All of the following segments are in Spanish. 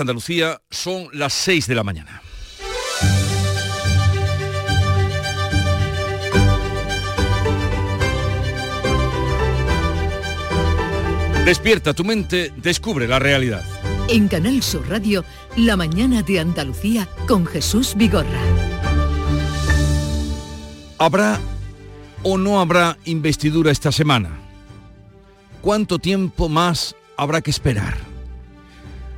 Andalucía son las 6 de la mañana. Despierta tu mente, descubre la realidad. En Canal Sur Radio, La mañana de Andalucía con Jesús Vigorra. ¿Habrá o no habrá investidura esta semana? ¿Cuánto tiempo más habrá que esperar?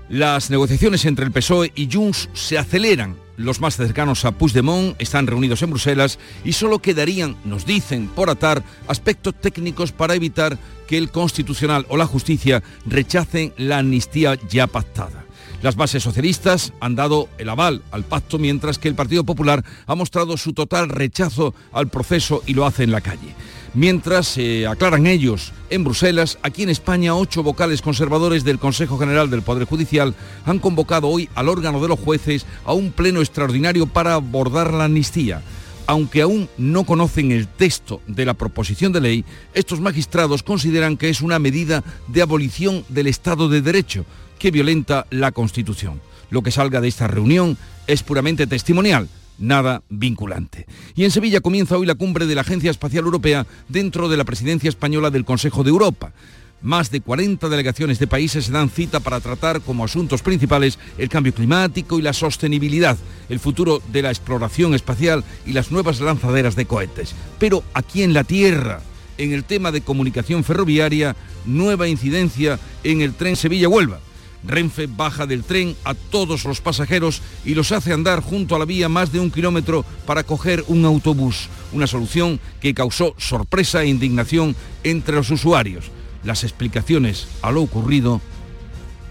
Las negociaciones entre el PSOE y Junts se aceleran. Los más cercanos a Puigdemont están reunidos en Bruselas y solo quedarían, nos dicen, por atar aspectos técnicos para evitar que el Constitucional o la Justicia rechacen la amnistía ya pactada. Las bases socialistas han dado el aval al pacto mientras que el Partido Popular ha mostrado su total rechazo al proceso y lo hace en la calle. Mientras se aclaran ellos en Bruselas, aquí en España ocho vocales conservadores del Consejo General del Poder Judicial han convocado hoy al órgano de los jueces a un pleno extraordinario para abordar la amnistía. Aunque aún no conocen el texto de la proposición de ley, estos magistrados consideran que es una medida de abolición del Estado de Derecho que violenta la Constitución. Lo que salga de esta reunión es puramente testimonial nada vinculante. Y en Sevilla comienza hoy la cumbre de la Agencia Espacial Europea dentro de la presidencia española del Consejo de Europa. Más de 40 delegaciones de países se dan cita para tratar como asuntos principales el cambio climático y la sostenibilidad, el futuro de la exploración espacial y las nuevas lanzaderas de cohetes. Pero aquí en la Tierra, en el tema de comunicación ferroviaria, nueva incidencia en el tren Sevilla-Huelva Renfe baja del tren a todos los pasajeros y los hace andar junto a la vía más de un kilómetro para coger un autobús, una solución que causó sorpresa e indignación entre los usuarios. Las explicaciones a lo ocurrido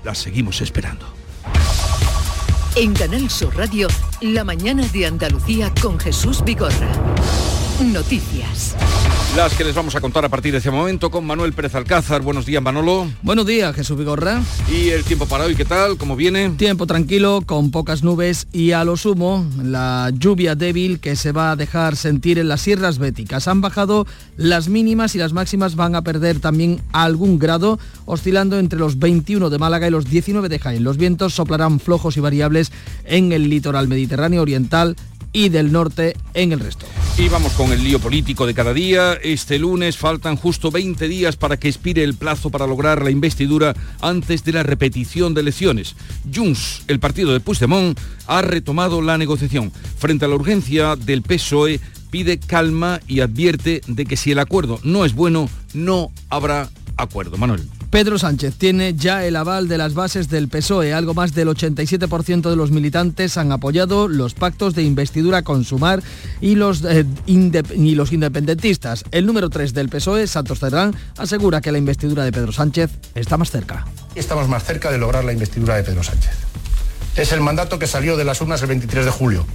las seguimos esperando. En Canal Sur Radio, la mañana de Andalucía con Jesús Vigorra. Noticias. Las que les vamos a contar a partir de este momento con Manuel Pérez Alcázar. Buenos días, Manolo. Buenos días, Jesús Vigorra. ¿Y el tiempo para hoy qué tal? ¿Cómo viene? Tiempo tranquilo, con pocas nubes y a lo sumo la lluvia débil que se va a dejar sentir en las sierras béticas. Han bajado las mínimas y las máximas van a perder también algún grado, oscilando entre los 21 de Málaga y los 19 de Jaén. Los vientos soplarán flojos y variables en el litoral mediterráneo oriental y del norte en el resto. Y vamos con el lío político de cada día. Este lunes faltan justo 20 días para que expire el plazo para lograr la investidura antes de la repetición de elecciones. Junts, el partido de Puigdemont, ha retomado la negociación. Frente a la urgencia del PSOE, pide calma y advierte de que si el acuerdo no es bueno, no habrá acuerdo. Manuel. Pedro Sánchez tiene ya el aval de las bases del PSOE. Algo más del 87% de los militantes han apoyado los pactos de investidura con Sumar y los, eh, y los independentistas. El número 3 del PSOE, Santos Cerdán, asegura que la investidura de Pedro Sánchez está más cerca. Estamos más cerca de lograr la investidura de Pedro Sánchez. Es el mandato que salió de las urnas el 23 de julio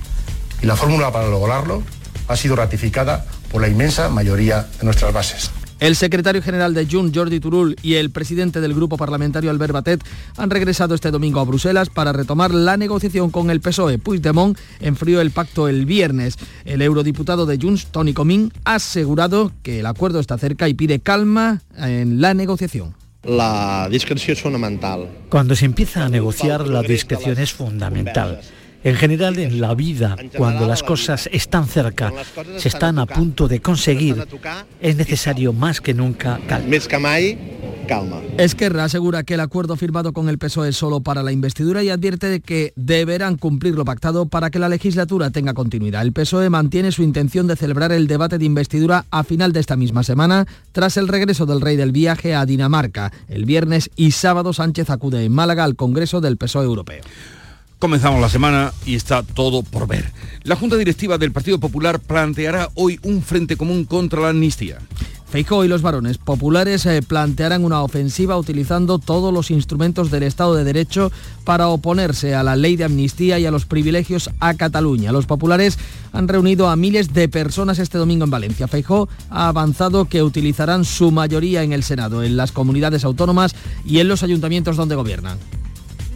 y la fórmula para lograrlo ha sido ratificada por la inmensa mayoría de nuestras bases. El secretario general de Jun, Jordi Turul, y el presidente del grupo parlamentario, Albert Batet, han regresado este domingo a Bruselas para retomar la negociación con el PSOE. Puigdemont enfrió el pacto el viernes. El eurodiputado de Junts, Tony Comín, ha asegurado que el acuerdo está cerca y pide calma en la negociación. La discreción es fundamental. Cuando se empieza a negociar, la discreción es fundamental. En general, en la vida, cuando las cosas están cerca, se están a punto de conseguir, es necesario más que nunca calma. Esquerra asegura que el acuerdo firmado con el PSOE es solo para la investidura y advierte de que deberán cumplir lo pactado para que la legislatura tenga continuidad. El PSOE mantiene su intención de celebrar el debate de investidura a final de esta misma semana, tras el regreso del rey del viaje a Dinamarca. El viernes y sábado Sánchez acude en Málaga al Congreso del PSOE Europeo. Comenzamos la semana y está todo por ver. La Junta Directiva del Partido Popular planteará hoy un frente común contra la amnistía. Feijóo y los varones populares eh, plantearán una ofensiva utilizando todos los instrumentos del Estado de Derecho para oponerse a la ley de amnistía y a los privilegios a Cataluña. Los populares han reunido a miles de personas este domingo en Valencia. Feijóo ha avanzado que utilizarán su mayoría en el Senado, en las comunidades autónomas y en los ayuntamientos donde gobiernan.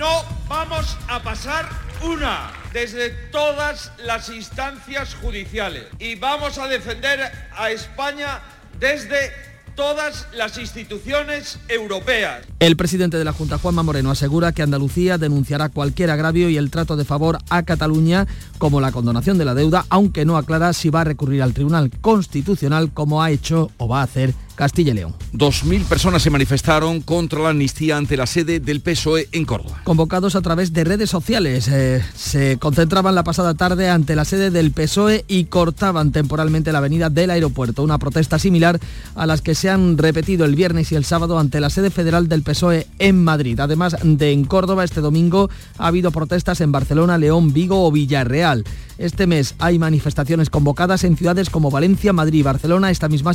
No vamos a pasar una desde todas las instancias judiciales y vamos a defender a España desde todas las instituciones europeas. El presidente de la Junta, Juanma Moreno, asegura que Andalucía denunciará cualquier agravio y el trato de favor a Cataluña, como la condonación de la deuda, aunque no aclara si va a recurrir al Tribunal Constitucional como ha hecho o va a hacer Castilla y León. Dos mil personas se manifestaron contra la amnistía ante la sede del PSOE en Córdoba. Convocados a través de redes sociales, eh, se concentraban la pasada tarde ante la sede del PSOE y cortaban temporalmente la avenida del aeropuerto, una protesta similar a las que se han repetido el viernes y el sábado ante la sede federal del PSOE en Madrid. Además de en Córdoba, este domingo ha habido protestas en Barcelona, León, Vigo o Villarreal. Este mes hay manifestaciones convocadas en ciudades como Valencia, Madrid y Barcelona. Esta misma,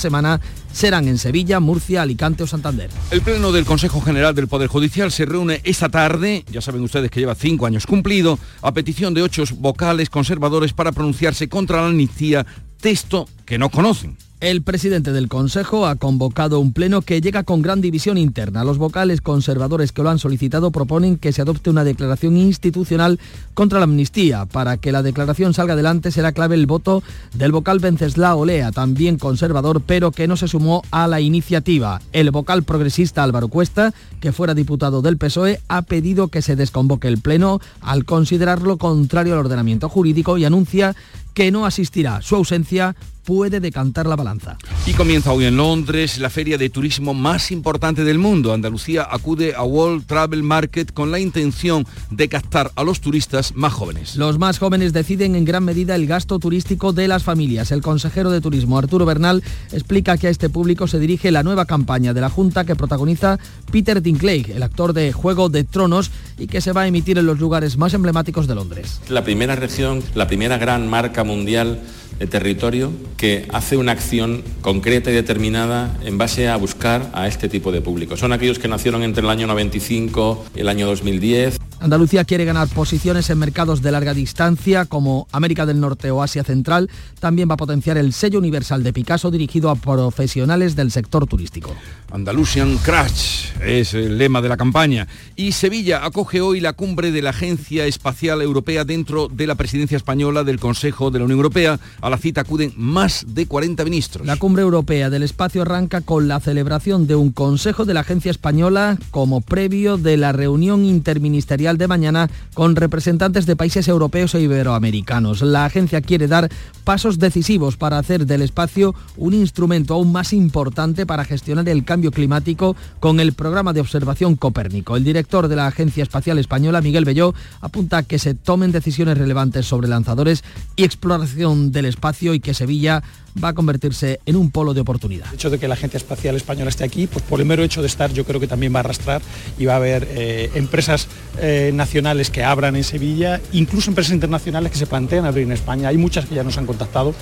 semana serán en Sevilla, Murcia, Alicante o Santander. El Pleno del Consejo General del Poder Judicial se reúne esta tarde, ya saben ustedes que lleva cinco años cumplido, a petición de ocho vocales conservadores para pronunciarse contra la amnistía, texto que no conocen. El presidente del Consejo ha convocado un pleno que llega con gran división interna. Los vocales conservadores que lo han solicitado proponen que se adopte una declaración institucional contra la amnistía. Para que la declaración salga adelante será clave el voto del vocal Venceslao Olea, también conservador, pero que no se sumó a la iniciativa. El vocal progresista Álvaro Cuesta, que fuera diputado del PSOE, ha pedido que se desconvoque el pleno al considerarlo contrario al ordenamiento jurídico y anuncia que no asistirá. Su ausencia puede decantar la balanza. Y comienza hoy en Londres la feria de turismo más importante del mundo. Andalucía acude a World Travel Market con la intención de captar a los turistas más jóvenes. Los más jóvenes deciden en gran medida el gasto turístico de las familias. El consejero de Turismo Arturo Bernal explica que a este público se dirige la nueva campaña de la Junta que protagoniza Peter Dinklage, el actor de Juego de Tronos y que se va a emitir en los lugares más emblemáticos de Londres. La primera región, la primera gran marca mundial de territorio que hace una acción concreta y determinada en base a buscar a este tipo de público. Son aquellos que nacieron entre el año 95 y el año 2010. Andalucía quiere ganar posiciones en mercados de larga distancia como América del Norte o Asia Central. También va a potenciar el sello universal de Picasso dirigido a profesionales del sector turístico. Andalusian Crash es el lema de la campaña. Y Sevilla acoge hoy la cumbre de la Agencia Espacial Europea dentro de la presidencia española del Consejo de la Unión Europea. A la cita acuden más de 40 ministros. La cumbre europea del espacio arranca con la celebración de un Consejo de la Agencia Española como previo de la reunión interministerial de mañana con representantes de países europeos e iberoamericanos. La agencia quiere dar pasos decisivos para hacer del espacio un instrumento aún más importante para gestionar el cambio climático con el programa de observación Copérnico. El director de la Agencia Espacial Española, Miguel Belló, apunta a que se tomen decisiones relevantes sobre lanzadores y exploración del espacio y que Sevilla va a convertirse en un polo de oportunidad. El hecho de que la Agencia Espacial Española esté aquí, pues por el mero hecho de estar yo creo que también va a arrastrar y va a haber eh, empresas eh, nacionales que abran en Sevilla, incluso empresas internacionales que se plantean abrir en España. Hay muchas que ya nos han contactado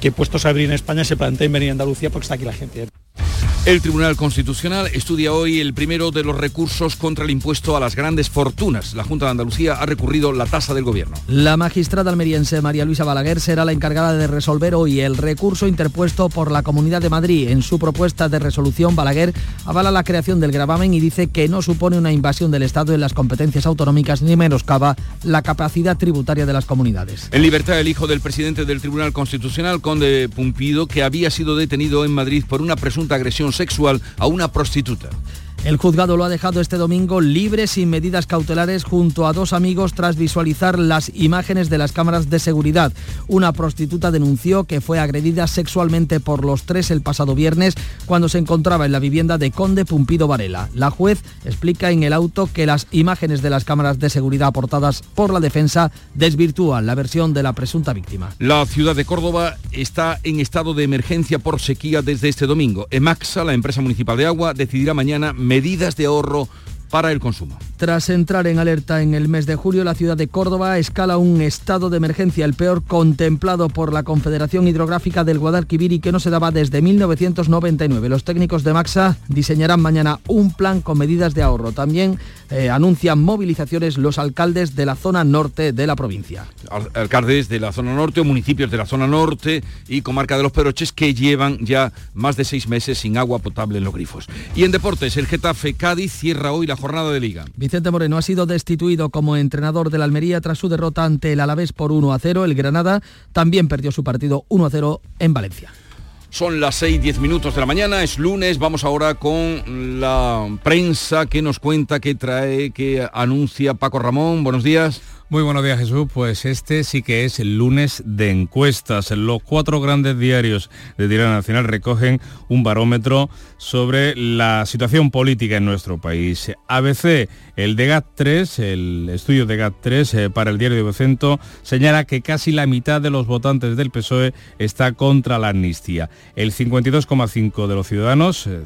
que puestos a abrir en España se planteen venir a Andalucía porque está aquí la gente. El Tribunal Constitucional estudia hoy el primero de los recursos contra el impuesto a las grandes fortunas. La Junta de Andalucía ha recurrido la tasa del gobierno. La magistrada almeriense María Luisa Balaguer será la encargada de resolver hoy el recurso interpuesto por la Comunidad de Madrid. En su propuesta de resolución, Balaguer avala la creación del gravamen y dice que no supone una invasión del Estado en las competencias autonómicas ni menoscaba la capacidad tributaria de las comunidades. En libertad, el hijo del presidente del Tribunal Constitucional, Conde Pumpido, que había sido detenido en Madrid por una presunta agresión sexual a una prostituta. El juzgado lo ha dejado este domingo libre sin medidas cautelares junto a dos amigos tras visualizar las imágenes de las cámaras de seguridad. Una prostituta denunció que fue agredida sexualmente por los tres el pasado viernes cuando se encontraba en la vivienda de Conde Pumpido Varela. La juez explica en el auto que las imágenes de las cámaras de seguridad aportadas por la defensa desvirtúan la versión de la presunta víctima. La ciudad de Córdoba está en estado de emergencia por sequía desde este domingo. Emaxa, la empresa municipal de agua, decidirá mañana de ahorro para el consumo. Tras entrar en alerta en el mes de julio, la ciudad de Córdoba escala un estado de emergencia, el peor contemplado por la Confederación Hidrográfica del Guadalquivir y que no se daba desde 1999. Los técnicos de Maxa diseñarán mañana un plan con medidas de ahorro. También eh, anuncian movilizaciones los alcaldes de la zona norte de la provincia. Al alcaldes de la zona norte o municipios de la zona norte y comarca de los Peroches que llevan ya más de seis meses sin agua potable en los grifos. Y en deportes, el Getafe Cádiz cierra hoy la jornada de liga. Vicente Moreno ha sido destituido como entrenador de la Almería tras su derrota ante el Alavés por 1 a 0. El Granada también perdió su partido 1 a 0 en Valencia. Son las 6, 10 minutos de la mañana, es lunes, vamos ahora con la prensa que nos cuenta, que trae, que anuncia Paco Ramón. Buenos días. Muy buenos días Jesús, pues este sí que es el lunes de encuestas. Los cuatro grandes diarios de Tirana Nacional recogen un barómetro sobre la situación política en nuestro país. ABC, el de GAT3, el estudio de GAT3 eh, para el diario de Vocento, señala que casi la mitad de los votantes del PSOE está contra la amnistía. El 52,5 de los ciudadanos, eh,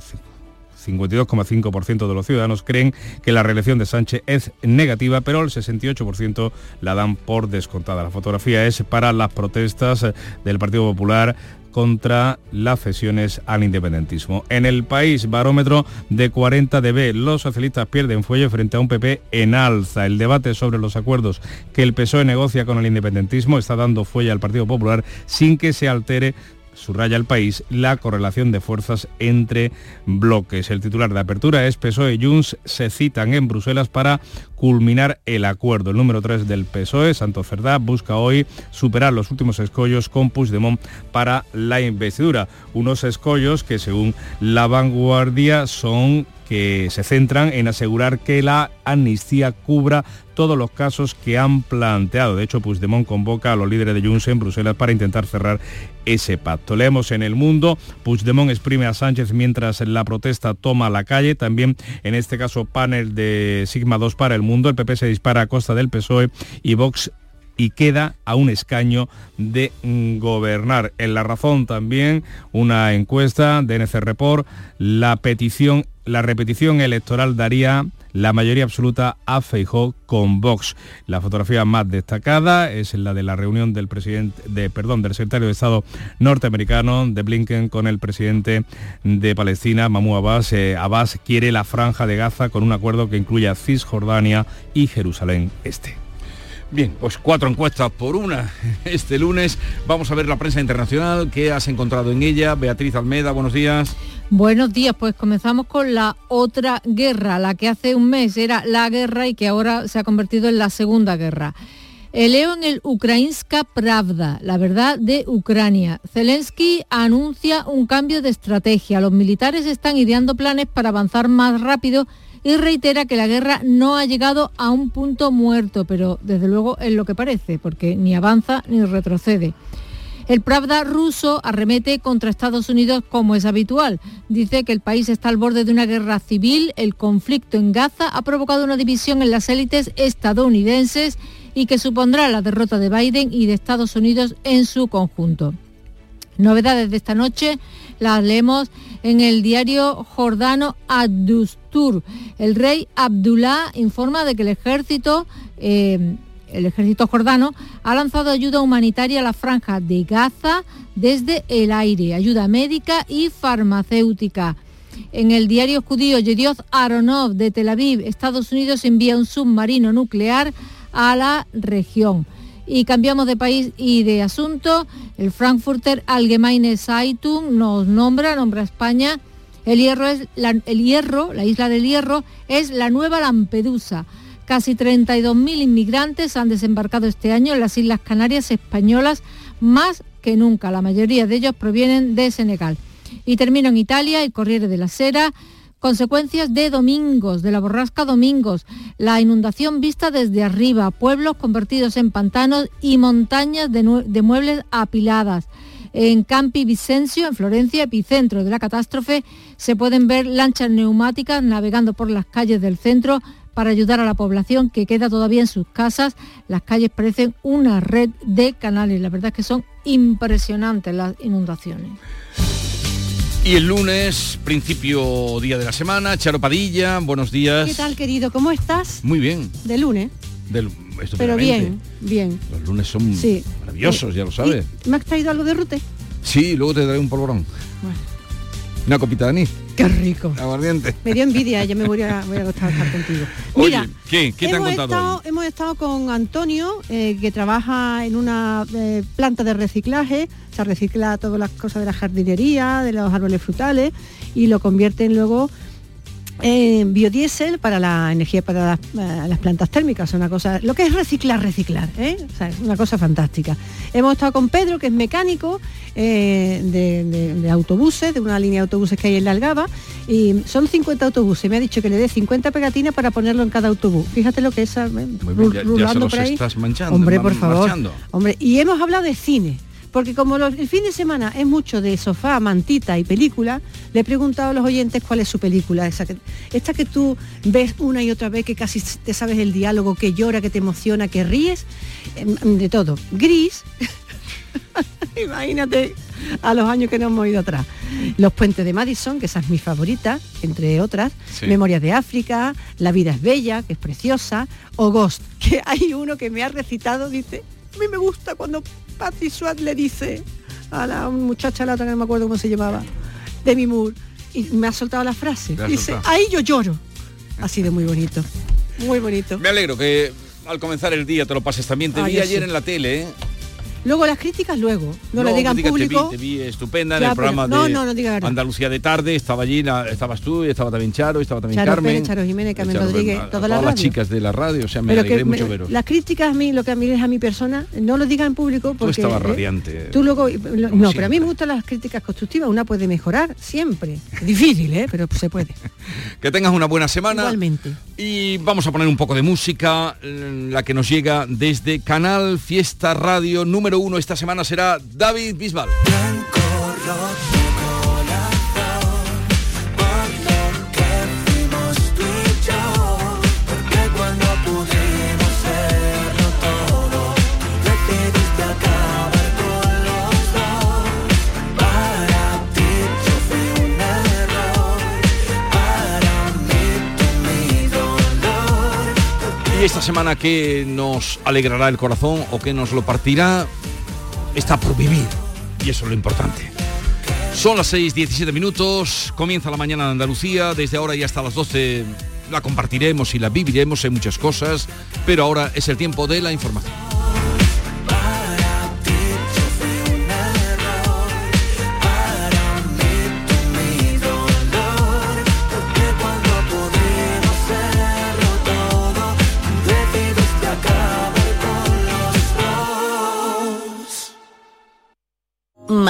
52,5% de los ciudadanos creen que la reelección de Sánchez es negativa, pero el 68% la dan por descontada. La fotografía es para las protestas del Partido Popular contra las cesiones al independentismo. En el país, barómetro de 40 dB, los socialistas pierden fuelle frente a un PP en alza. El debate sobre los acuerdos que el PSOE negocia con el independentismo está dando fuelle al Partido Popular sin que se altere subraya el país, la correlación de fuerzas entre bloques. El titular de apertura es PSOE y Junts se citan en Bruselas para culminar el acuerdo. El número 3 del PSOE, Santo Cerdá, busca hoy superar los últimos escollos con Puigdemont para la investidura. Unos escollos que según la vanguardia son que se centran en asegurar que la amnistía cubra todos los casos que han planteado. De hecho, Puigdemont convoca a los líderes de Junts en Bruselas para intentar cerrar ese pacto. Leemos en El Mundo, Puigdemont exprime a Sánchez mientras la protesta toma la calle. También, en este caso, panel de Sigma 2 para El Mundo. El PP se dispara a costa del PSOE y Vox y queda a un escaño de gobernar. En La Razón también una encuesta de NC Report, la petición, la repetición electoral daría la mayoría absoluta a Feijó con Vox. La fotografía más destacada es la de la reunión del presidente, de, perdón, del secretario de Estado norteamericano de Blinken con el presidente de Palestina, Mahmoud Abbas. Eh, Abbas quiere la franja de Gaza con un acuerdo que incluya Cisjordania y Jerusalén Este. Bien, pues cuatro encuestas por una este lunes. Vamos a ver la prensa internacional. ¿Qué has encontrado en ella? Beatriz Almeda, buenos días. Buenos días, pues comenzamos con la otra guerra, la que hace un mes era la guerra y que ahora se ha convertido en la segunda guerra. leo en el Ukrainska Pravda, la verdad de Ucrania. Zelensky anuncia un cambio de estrategia. Los militares están ideando planes para avanzar más rápido y reitera que la guerra no ha llegado a un punto muerto, pero desde luego es lo que parece, porque ni avanza ni retrocede. El Pravda ruso arremete contra Estados Unidos como es habitual. Dice que el país está al borde de una guerra civil, el conflicto en Gaza ha provocado una división en las élites estadounidenses y que supondrá la derrota de Biden y de Estados Unidos en su conjunto. Novedades de esta noche las leemos en el diario jordano Ad-Dustur. El rey Abdullah informa de que el ejército... Eh, el ejército jordano ha lanzado ayuda humanitaria a la franja de Gaza desde el aire, ayuda médica y farmacéutica. En el diario judío Yedioth Aronov de Tel Aviv, Estados Unidos envía un submarino nuclear a la región. Y cambiamos de país y de asunto. El Frankfurter Allgemeine Zeitung nos nombra, nombra a España. El hierro, es la, el hierro, la isla del hierro, es la nueva Lampedusa. Casi 32.000 inmigrantes han desembarcado este año en las Islas Canarias españolas, más que nunca. La mayoría de ellos provienen de Senegal. Y termino en Italia, el Corriere de la Sera Consecuencias de Domingos, de la borrasca Domingos, la inundación vista desde arriba, pueblos convertidos en pantanos y montañas de, muebles apiladas. En Campi Vicencio, en Florencia, epicentro de la catástrofe, se pueden ver lanchas neumáticas navegando por las calles del centro para ayudar a la población que queda todavía en sus casas. Las calles parecen una red de canales. La verdad es que son impresionantes las inundaciones. Y el lunes, principio día de la semana, Charo Padilla, buenos días. ¿Qué tal, querido? ¿Cómo estás? Muy bien. De lunes. Pero bien, bien. Los lunes son maravillosos, ya lo sabes. ¿Me has traído algo de rute? Sí, luego te daré un polvorón. Bueno. Una copita de anís. Qué rico. Aguardiente. Me dio envidia, ya me voy a, voy a gustar estar contigo. Mira, ¿qué? ¿Qué te han contado estado, Hemos estado con Antonio, eh, que trabaja en una eh, planta de reciclaje, se recicla todas las cosas de la jardinería, de los árboles frutales, y lo convierten luego eh, biodiesel para la energía para las, plantas térmicas, una cosa, lo que es reciclar, reciclar, ¿eh? es una cosa fantástica. Hemos estado con Pedro, que es mecánico eh, de, autobuses, de una línea de autobuses que hay en la Algaba, y son 50 autobuses, me ha dicho que le dé 50 pegatinas para ponerlo en cada autobús. Fíjate lo que es, rulando por ahí. Estás manchando, hombre, por favor. Hombre, y hemos hablado de cine porque como el fin de semana es mucho de sofá, mantita y película, le he preguntado a los oyentes cuál es su película. Esa que, esta que tú ves una y otra vez, que casi te sabes el diálogo, que llora, que te emociona, que ríes, em, de todo. Gris, imagínate a los años que nos hemos ido atrás. Los puentes de Madison, que esa es mi favorita, entre otras, Memorias de África, La vida es bella, que es preciosa, o Ghost, que hay uno que me ha recitado, dice, a mí me gusta cuando Patrick Swat le dice a la muchacha la otra que no me acuerdo cómo se llamaba, Demi Moore, y me ha soltado la frase. Dice, ahí yo lloro. Ha sido muy bonito. Muy bonito. Me alegro que al comenzar el día te lo pases también. Te vi ayer en la tele, ¿eh? Luego las críticas luego, no, lo digan público. Te vi, estupenda en el programa de Andalucía de tarde, estaba allí, estabas tú, estaba también Charo, estaba también Carmen. Charo Jiménez, Carmen Rodríguez, todas, las chicas de la radio, o sea, me alegré mucho veros. Las críticas a mí, lo que a mí es a mi persona, no lo digan en público porque... Tú estabas ¿eh? radiante. tú luego... no, pero a mí me gustan las críticas constructivas, una puede mejorar siempre. difícil, ¿eh? Pero se puede. que tengas una buena semana. Igualmente. Y vamos a poner un poco de música, la que nos llega desde Canal Fiesta Radio número número uno esta semana será David Bisbal. Y esta semana que nos alegrará el corazón o que nos lo partirá, está por vivir. Y eso es lo importante. Son las 6, 17 minutos, comienza la mañana de Andalucía, desde ahora y hasta las 12 la compartiremos y la viviremos en muchas cosas, pero ahora es el tiempo de la información.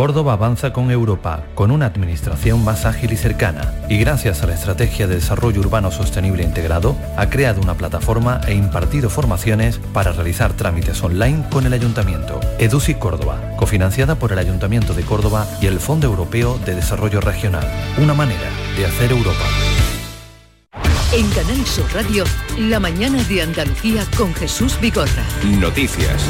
Córdoba avanza con Europa, con una administración más ágil y cercana, y gracias a la Estrategia de Desarrollo Urbano Sostenible Integrado, ha creado una plataforma e impartido formaciones para realizar trámites online con el Ayuntamiento. EDUSI Córdoba, cofinanciada por el Ayuntamiento de Córdoba y el Fondo Europeo de Desarrollo Regional. Una manera de hacer Europa. En Canal Sur Radio, la mañana de Andalucía con Jesús Bigorra. Noticias.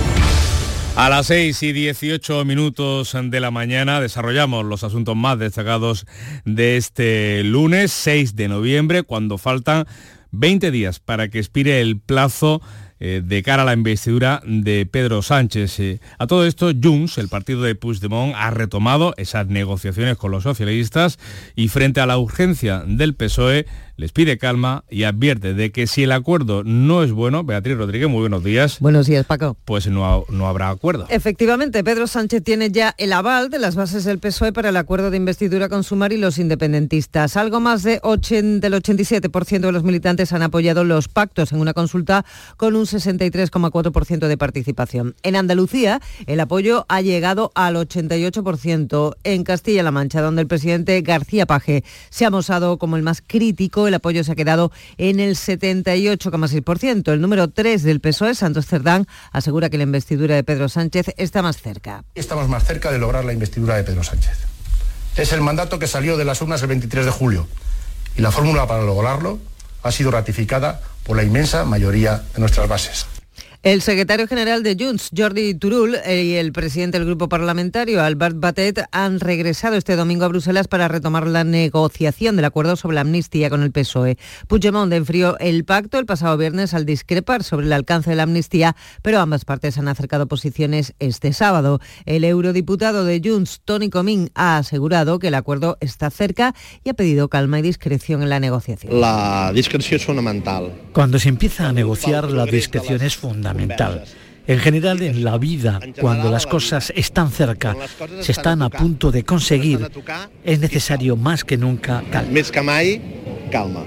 A las 6 y 18 minutos de la mañana desarrollamos los asuntos más destacados de este lunes 6 de noviembre, cuando faltan 20 días para que expire el plazo eh, de cara a la investidura de Pedro Sánchez. Eh, a todo esto, Junts, el partido de Puigdemont, ha retomado esas negociaciones con los socialistas y frente a la urgencia del PSOE, les pide calma y advierte de que si el acuerdo no es bueno, Beatriz Rodríguez, muy buenos días. Buenos días, Paco. Pues no, no habrá acuerdo. Efectivamente, Pedro Sánchez tiene ya el aval de las bases del PSOE para el acuerdo de investidura con Sumar y los independentistas. Algo más de del 87% de los militantes han apoyado los pactos en una consulta con un 63,4% de participación. En Andalucía, el apoyo ha llegado al 88%. En Castilla-La Mancha, donde el presidente García Paje se ha mostrado como el más crítico, el apoyo se ha quedado en el 78,6%. El número 3 del PSOE, Santos Cerdán, asegura que la investidura de Pedro Sánchez está más cerca. Estamos más cerca de lograr la investidura de Pedro Sánchez. Es el mandato que salió de las urnas el 23 de julio y la fórmula para lograrlo ha sido ratificada por la inmensa mayoría de nuestras bases. El secretario general de Junts, Jordi Turul, eh, y el presidente del grupo parlamentario, Albert Batet, han regresado este domingo a Bruselas para retomar la negociación del acuerdo sobre la amnistía con el PSOE. Puigdemont enfrió el pacto el pasado viernes al discrepar sobre el alcance de la amnistía, pero ambas partes han acercado posiciones este sábado. El eurodiputado de Junts, Tony Comín, ha asegurado que el acuerdo está cerca y ha pedido calma y discreción en la negociación. La discreción es fundamental. Cuando se empieza a negociar, la discreción es fundamental en general, en la vida, cuando las cosas están cerca, se están a punto de conseguir, es necesario más que nunca calma.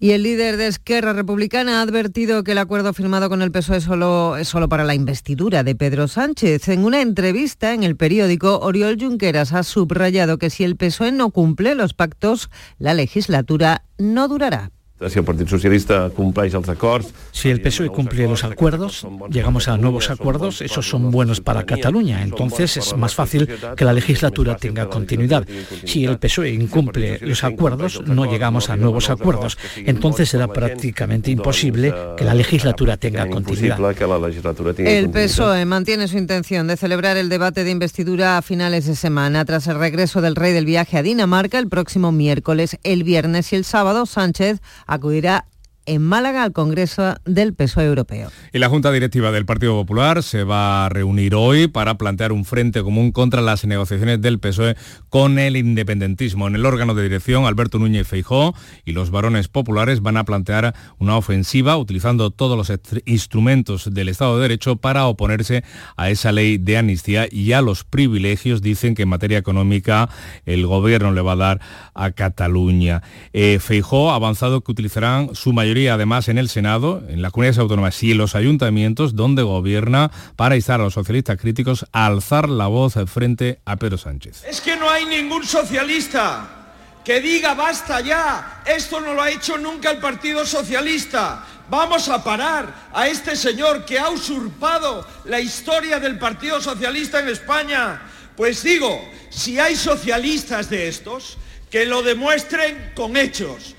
Y el líder de Esquerra Republicana ha advertido que el acuerdo firmado con el PSOE solo, es solo para la investidura de Pedro Sánchez. En una entrevista en el periódico, Oriol Junqueras ha subrayado que si el PSOE no cumple los pactos, la legislatura no durará. Si el Partido Socialista cumple los acuerdos... Si el PSOE cumple los acuerdos, llegamos a nuevos acuerdos, esos son buenos para Cataluña, entonces es más fácil que la legislatura tenga continuidad. Si el PSOE incumple los acuerdos, no llegamos a nuevos acuerdos, entonces será prácticamente imposible que la legislatura tenga continuidad. El PSOE mantiene su intención de celebrar el debate de investidura a finales de semana. Tras el regreso del rey del viaje a Dinamarca el próximo miércoles, el viernes y el sábado, Sánchez acudirá en Málaga al Congreso del PSOE Europeo. Y la Junta Directiva del Partido Popular se va a reunir hoy para plantear un frente común contra las negociaciones del PSOE con el independentismo. En el órgano de dirección, Alberto Núñez Feijó y los varones populares van a plantear una ofensiva utilizando todos los instrumentos del Estado de Derecho para oponerse a esa ley de amnistía y a los privilegios, dicen que en materia económica el gobierno le va a dar a Cataluña. Eh, Feijó ha avanzado que utilizarán su mayoría además en el Senado, en las comunidades autónomas y en los ayuntamientos donde gobierna para instar a los socialistas críticos a alzar la voz frente a Pedro Sánchez. Es que no hay ningún socialista que diga basta ya, esto no lo ha hecho nunca el Partido Socialista. Vamos a parar a este señor que ha usurpado la historia del Partido Socialista en España. Pues digo, si hay socialistas de estos, que lo demuestren con hechos.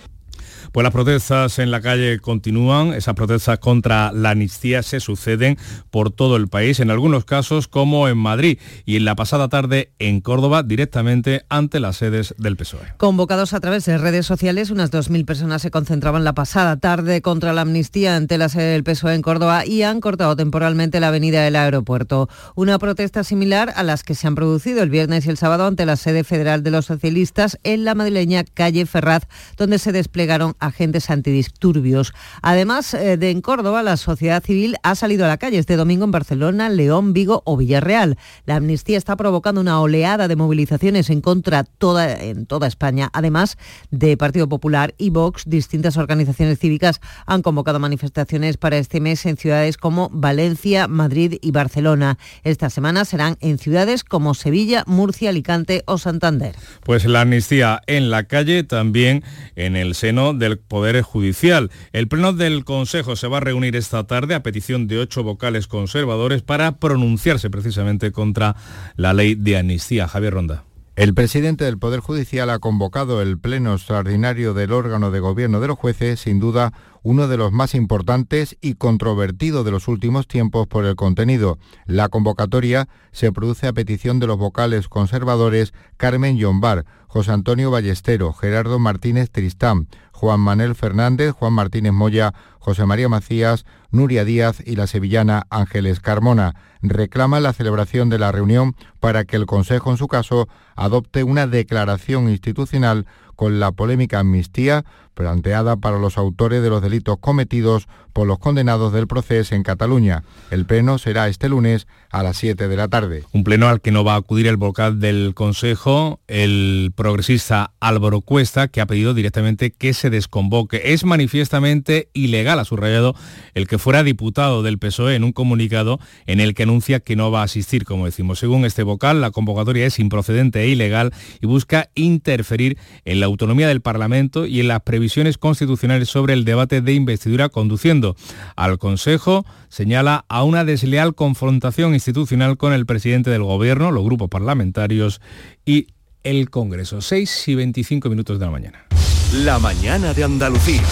Pues las protestas en la calle continúan, esas protestas contra la amnistía se suceden por todo el país, en algunos casos como en Madrid y en la pasada tarde en Córdoba, directamente ante las sedes del PSOE. Convocados a través de redes sociales, unas 2.000 personas se concentraban la pasada tarde contra la amnistía ante la sede del PSOE en Córdoba y han cortado temporalmente la avenida del aeropuerto. Una protesta similar a las que se han producido el viernes y el sábado ante la sede federal de los socialistas en la madrileña calle Ferraz, donde se desplegaron agentes antidisturbios. Además eh, de en Córdoba, la sociedad civil ha salido a la calle este domingo en Barcelona, León, Vigo o Villarreal. La amnistía está provocando una oleada de movilizaciones en contra en toda España. Además de Partido Popular y Vox, distintas organizaciones cívicas han convocado manifestaciones para este mes en ciudades como Valencia, Madrid y Barcelona. Esta semana serán en ciudades como Sevilla, Murcia, Alicante o Santander. Pues la amnistía en la calle también en el seno de Poder Judicial. El Pleno del Consejo se va a reunir esta tarde a petición de ocho vocales conservadores para pronunciarse precisamente contra la ley de amnistía. Javier Ronda. El presidente del Poder Judicial ha convocado el pleno extraordinario del órgano de gobierno de los jueces, sin duda uno de los más importantes y controvertido de los últimos tiempos por el contenido. La convocatoria se produce a petición de los vocales conservadores Carmen Llombar, José Antonio Ballestero, Gerardo Martínez Tristán, Juan Manuel Fernández, Juan Martínez Moya, José María Macías, Nuria Díaz y la sevillana Ángeles Carmona. Reclama la celebración de la reunión para que el Consejo, en su caso, adopte una declaración institucional con la polémica amnistía planteada para los autores de los delitos cometidos por los condenados del proceso en Cataluña. El pleno será este lunes a las 7 de la tarde. Un pleno al que no va a acudir el vocal del Consejo, el progresista Álvaro Cuesta, que ha pedido directamente que se desconvoque. Es manifiestamente ilegal, ha subrayado el que fuera diputado del PSOE en un comunicado en el que anuncia que no va a asistir, como decimos. Según este vocal, la convocatoria es improcedente e ilegal y busca interferir en la autonomía del Parlamento y en las previsiones constitucionales sobre el debate de investidura conduciendo al Consejo, señala a una desleal confrontación institucional con el presidente del Gobierno, los grupos parlamentarios y el Congreso. 6 y 25 minutos de la mañana. La mañana de Andalucía.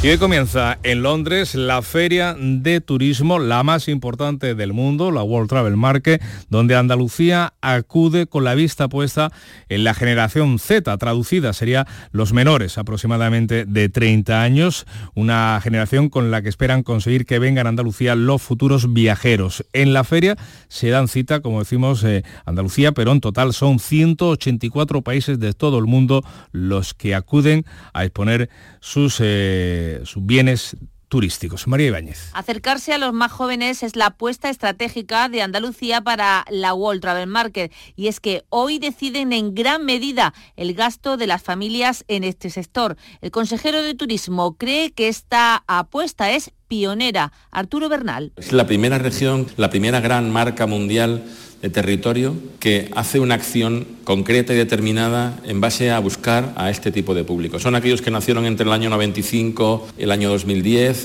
Y hoy comienza en Londres la feria de turismo, la más importante del mundo, la World Travel Market, donde Andalucía acude con la vista puesta en la generación Z, traducida sería los menores, aproximadamente de 30 años, una generación con la que esperan conseguir que vengan a Andalucía los futuros viajeros. En la feria se dan cita, como decimos, eh, Andalucía, pero en total son 184 países de todo el mundo los que acuden a exponer sus... Eh, sus bienes turísticos. María Ibáñez. Acercarse a los más jóvenes es la apuesta estratégica de Andalucía para la World Travel Market y es que hoy deciden en gran medida el gasto de las familias en este sector. El consejero de Turismo cree que esta apuesta es pionera. Arturo Bernal. Es la primera región, la primera gran marca mundial de territorio que hace una acción concreta y determinada en base a buscar a este tipo de público. Son aquellos que nacieron entre el año 95 y el año 2010.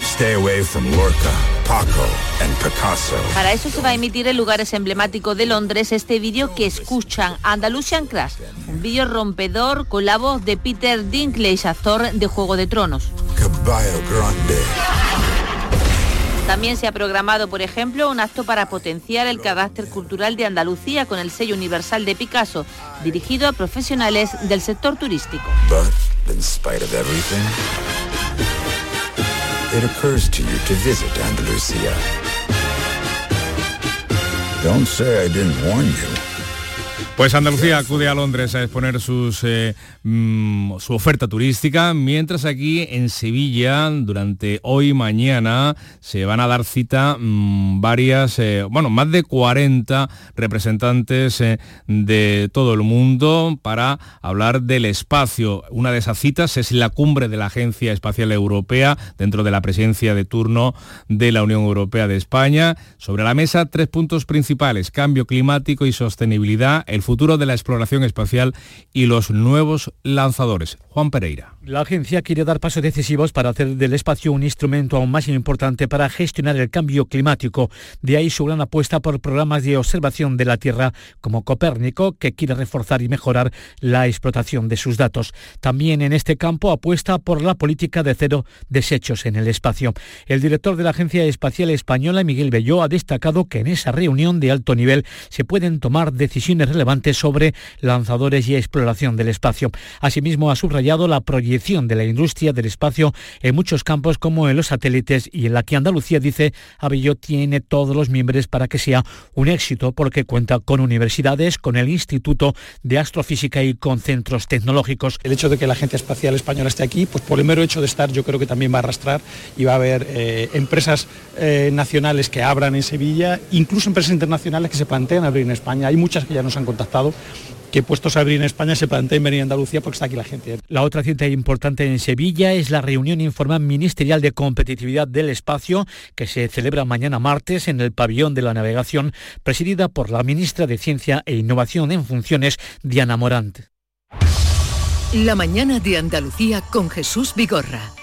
Para eso se va a emitir en lugares emblemáticos de Londres este vídeo que escuchan, Andalusian Crash, un vídeo rompedor con la voz de Peter Dinklage, actor de Juego de Tronos. También se ha programado, por ejemplo, un acto para potenciar el carácter cultural de Andalucía con el sello universal de Picasso, dirigido a profesionales del sector turístico. Don't say I didn't warn you. Pues Andalucía acude a Londres a exponer sus, eh, mm, su oferta turística, mientras aquí en Sevilla, durante hoy y mañana, se van a dar cita mm, varias, eh, bueno, más de 40 representantes eh, de todo el mundo para hablar del espacio. Una de esas citas es la cumbre de la Agencia Espacial Europea, dentro de la presencia de turno de la Unión Europea de España. Sobre la mesa, tres puntos principales, cambio climático y sostenibilidad, el futuro de la exploración espacial y los nuevos lanzadores. Juan Pereira. La agencia quiere dar pasos decisivos para hacer del espacio un instrumento aún más importante para gestionar el cambio climático. De ahí su gran apuesta por programas de observación de la Tierra como Copérnico, que quiere reforzar y mejorar la explotación de sus datos. También en este campo apuesta por la política de cero desechos en el espacio. El director de la Agencia Espacial Española, Miguel Belló, ha destacado que en esa reunión de alto nivel se pueden tomar decisiones relevantes sobre lanzadores y exploración del espacio. Asimismo, ha subrayado la proyección de la industria del espacio en muchos campos como en los satélites y en la que Andalucía dice Abello tiene todos los miembros para que sea un éxito porque cuenta con universidades, con el Instituto de Astrofísica y con centros tecnológicos. El hecho de que la Agencia Espacial Española esté aquí, pues por el mero hecho de estar yo creo que también va a arrastrar y va a haber eh, empresas eh, nacionales que abran en Sevilla, incluso empresas internacionales que se plantean abrir en España. Hay muchas que ya nos han contactado que puestos a abrir en España se planteen venir a Andalucía porque está aquí la gente. La otra cita importante en Sevilla es la reunión informal ministerial de competitividad del espacio que se celebra mañana martes en el pabellón de la navegación, presidida por la ministra de Ciencia e Innovación en funciones, Diana Morante. La mañana de Andalucía con Jesús Vigorra.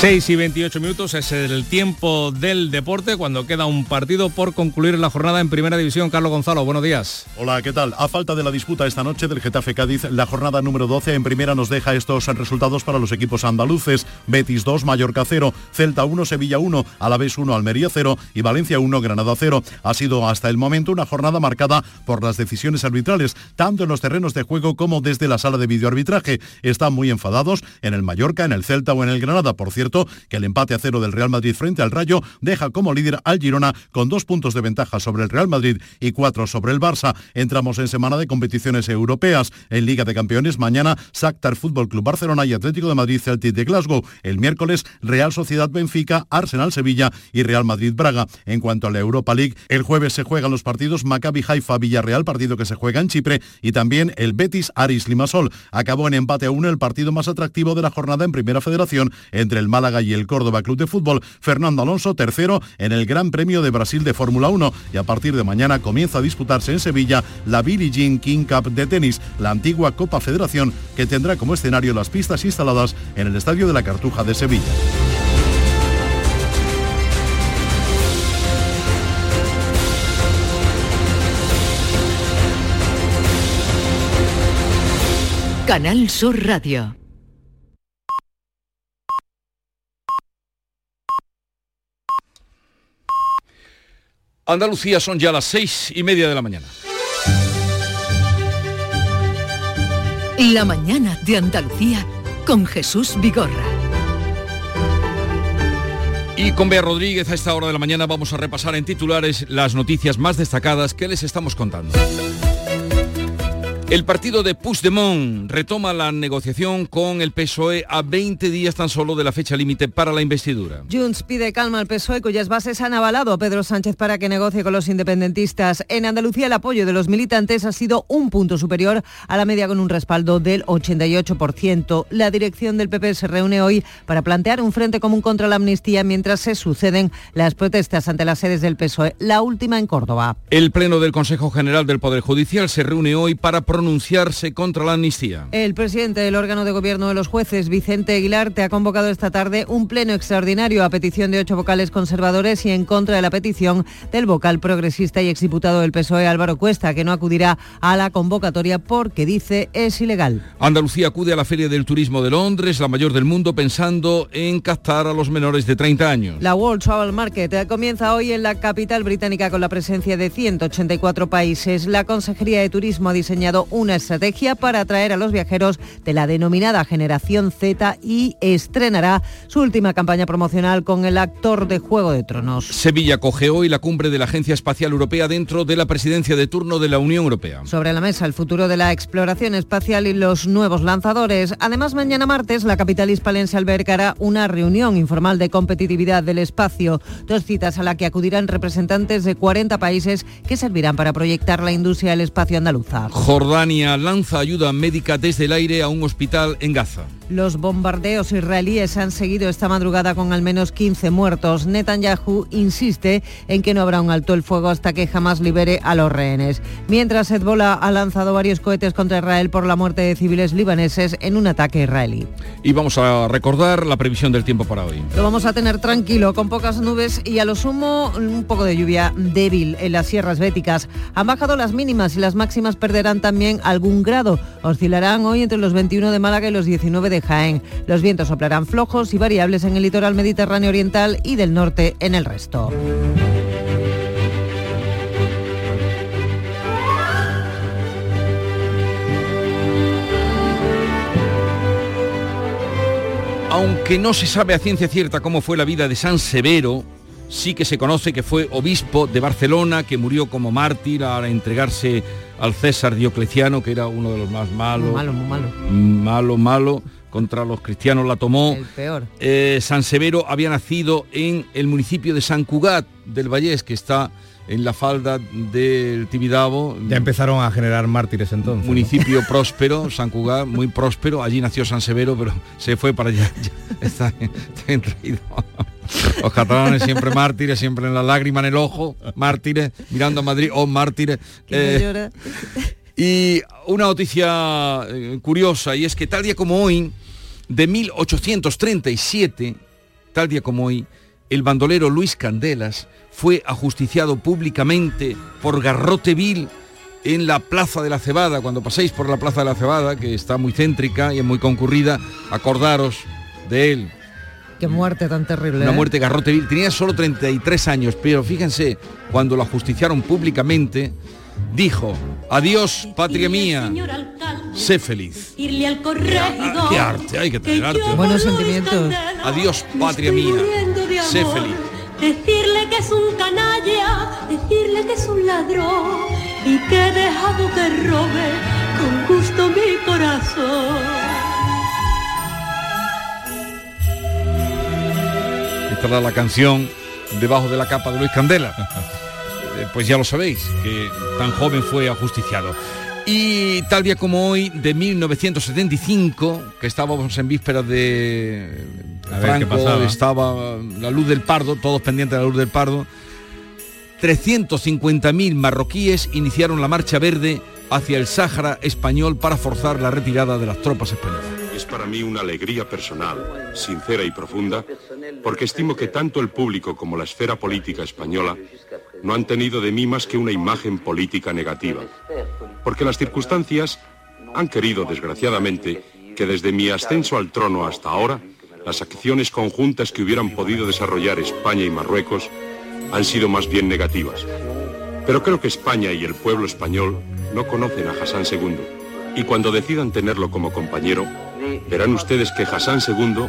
6 y 28 minutos es el tiempo del deporte cuando queda un partido por concluir la jornada en Primera División. Carlos Gonzalo, buenos días. Hola, ¿qué tal? A falta de la disputa esta noche del Getafe Cádiz, la jornada número 12 en Primera nos deja estos resultados para los equipos andaluces. Betis 2, Mallorca 0, Celta 1, Sevilla 1, Alavés 1, Almería 0 y Valencia 1, Granada 0. Ha sido hasta el momento una jornada marcada por las decisiones arbitrales, tanto en los terrenos de juego como desde la sala de videoarbitraje. Están muy enfadados en el Mallorca, en el Celta o en el Granada. Por cierto, que el empate a cero del Real Madrid frente al Rayo deja como líder al Girona con dos puntos de ventaja sobre el Real Madrid y cuatro sobre el Barça. Entramos en semana de competiciones europeas. En Liga de Campeones mañana Shakhtar Fútbol Club Barcelona y Atlético de Madrid Celtic de Glasgow. El miércoles Real Sociedad Benfica, Arsenal Sevilla y Real Madrid Braga. En cuanto a la Europa League, el jueves se juegan los partidos Maccabi Haifa Villarreal, partido que se juega en Chipre, y también el Betis Aris Limasol. Acabó en empate a uno el partido más atractivo de la jornada en Primera Federación entre el Málaga y el Córdoba Club de Fútbol. Fernando Alonso, tercero en el Gran Premio de Brasil de Fórmula 1 y a partir de mañana comienza a disputarse en Sevilla la Billie Jean King Cup de tenis, la antigua Copa Federación que tendrá como escenario las pistas instaladas en el Estadio de la Cartuja de Sevilla. Canal Sur Radio. Andalucía son ya las seis y media de la mañana. La mañana de Andalucía con Jesús Vigorra. Y con Bea Rodríguez a esta hora de la mañana vamos a repasar en titulares las noticias más destacadas que les estamos contando. El partido de Puigdemont retoma la negociación con el PSOE a 20 días tan solo de la fecha límite para la investidura. Junts pide calma al PSOE cuyas bases han avalado a Pedro Sánchez para que negocie con los independentistas. En Andalucía el apoyo de los militantes ha sido un punto superior a la media con un respaldo del 88%. La dirección del PP se reúne hoy para plantear un frente común contra la amnistía mientras se suceden las protestas ante las sedes del PSOE, la última en Córdoba. El Pleno del Consejo General del Poder Judicial se reúne hoy para pronunciarse contra la amnistía. El presidente del órgano de gobierno de los jueces, Vicente Aguilar, te ha convocado esta tarde un pleno extraordinario a petición de ocho vocales conservadores y en contra de la petición del vocal progresista y exdiputado del PSOE, Álvaro Cuesta, que no acudirá a la convocatoria porque dice es ilegal. Andalucía acude a la Feria del Turismo de Londres, la mayor del mundo, pensando en captar a los menores de 30 años. La World Travel Market comienza hoy en la capital británica con la presencia de 184 países. La Consejería de Turismo ha diseñado una estrategia para atraer a los viajeros de la denominada generación Z y estrenará su última campaña promocional con el actor de Juego de Tronos. Sevilla coge hoy la cumbre de la Agencia Espacial Europea dentro de la presidencia de turno de la Unión Europea. Sobre la mesa el futuro de la exploración espacial y los nuevos lanzadores. Además, mañana martes la capital hispalense albergará una reunión informal de competitividad del espacio, dos citas a la que acudirán representantes de 40 países que servirán para proyectar la industria del espacio andaluza. Jordania lanza ayuda médica desde el aire a un hospital en Gaza. Los bombardeos israelíes han seguido esta madrugada con al menos 15 muertos. Netanyahu insiste en que no habrá un alto el fuego hasta que jamás libere a los rehenes. Mientras Hezbollah ha lanzado varios cohetes contra Israel por la muerte de civiles libaneses en un ataque israelí. Y vamos a recordar la previsión del tiempo para hoy. Lo vamos a tener tranquilo, con pocas nubes y a lo sumo un poco de lluvia débil en las sierras béticas. Han bajado las mínimas y las máximas perderán también algún grado. Oscilarán hoy entre los 21 de Málaga y los 19 de Jaén. Los vientos soplarán flojos y variables en el litoral mediterráneo oriental y del norte en el resto. Aunque no se sabe a ciencia cierta cómo fue la vida de San Severo, sí que se conoce que fue obispo de Barcelona, que murió como mártir al entregarse al César Diocleciano, que era uno de los más malos. Malo, muy malo. Malo, malo. Contra los cristianos la tomó. El peor. Eh, San Severo había nacido en el municipio de San Cugat del Vallés, que está en la falda del Tibidabo. Ya empezaron a generar mártires entonces. ¿no? Municipio próspero, San Cugat, muy próspero. Allí nació San Severo, pero se fue para allá. ya está, entraído. Los catalanes siempre mártires, siempre en la lágrima en el ojo, mártires, mirando a Madrid, oh mártires. Eh, y una noticia eh, curiosa, y es que tal día como hoy, de 1837, tal día como hoy, el bandolero Luis Candelas fue ajusticiado públicamente por Garrote Vil en la Plaza de la Cebada. Cuando paséis por la Plaza de la Cebada, que está muy céntrica y es muy concurrida, acordaros de él. Qué muerte tan terrible. Una ¿eh? muerte garrote vil. Tenía solo 33 años, pero fíjense, cuando lo ajusticiaron públicamente, dijo, adiós, patria mía, Sé feliz. Irle al corregidor. Qué arte, hay que tener arte. Buenos sentimientos. Adiós, patria mía. Sé feliz. Decirle que es un canalla, decirle que es un ladrón y que he dejado que robe con gusto mi corazón. Era la canción debajo de la capa de Luis Candela. Eh, pues ya lo sabéis, que tan joven fue ajusticiado. Y tal día como hoy, de 1975, que estábamos en vísperas de A ver, ¿qué Franco, estaba la luz del Pardo, todos pendientes de la luz del Pardo, 350.000 marroquíes iniciaron la marcha verde hacia el Sáhara español para forzar la retirada de las tropas españolas. Es para mí una alegría personal, sincera y profunda, porque estimo que tanto el público como la esfera política española no han tenido de mí más que una imagen política negativa. Porque las circunstancias han querido, desgraciadamente, que desde mi ascenso al trono hasta ahora, las acciones conjuntas que hubieran podido desarrollar España y Marruecos han sido más bien negativas. Pero creo que España y el pueblo español no conocen a Hassan II. Y cuando decidan tenerlo como compañero, verán ustedes que Hassan II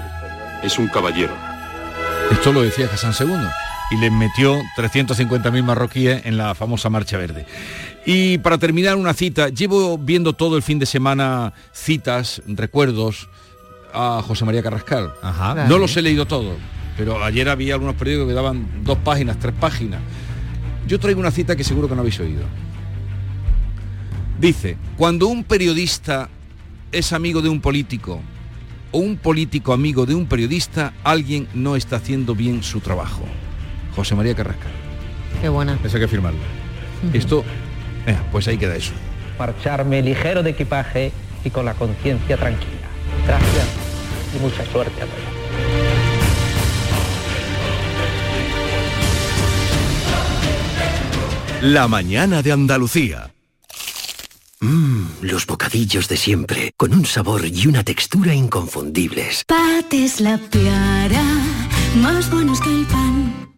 es un caballero. Esto lo decía Hassan II y le metió 350.000 marroquíes en la famosa Marcha Verde. Y para terminar una cita, llevo viendo todo el fin de semana citas, recuerdos a José María Carrascal. Ajá. No los he leído todos, pero ayer había algunos periódicos que daban dos páginas, tres páginas. Yo traigo una cita que seguro que no habéis oído. Dice, cuando un periodista es amigo de un político o un político amigo de un periodista, alguien no está haciendo bien su trabajo. José María Carrascal. Qué buena. Eso hay que firmarlo. Esto, eh, pues ahí queda eso. marcharme ligero de equipaje y con la conciencia tranquila. Gracias y mucha suerte a todos. La mañana de Andalucía. Los bocadillos de siempre, con un sabor y una textura inconfundibles. Pates la piara, más buenos que el pan.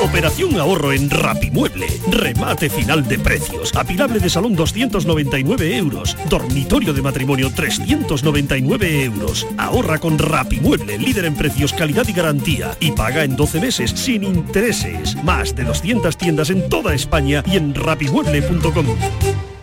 Operación ahorro en Rapimueble. Remate final de precios. Apilable de salón 299 euros. Dormitorio de matrimonio 399 euros. Ahorra con Rapimueble, líder en precios, calidad y garantía. Y paga en 12 meses sin intereses. Más de 200 tiendas en toda España y en rapimueble.com.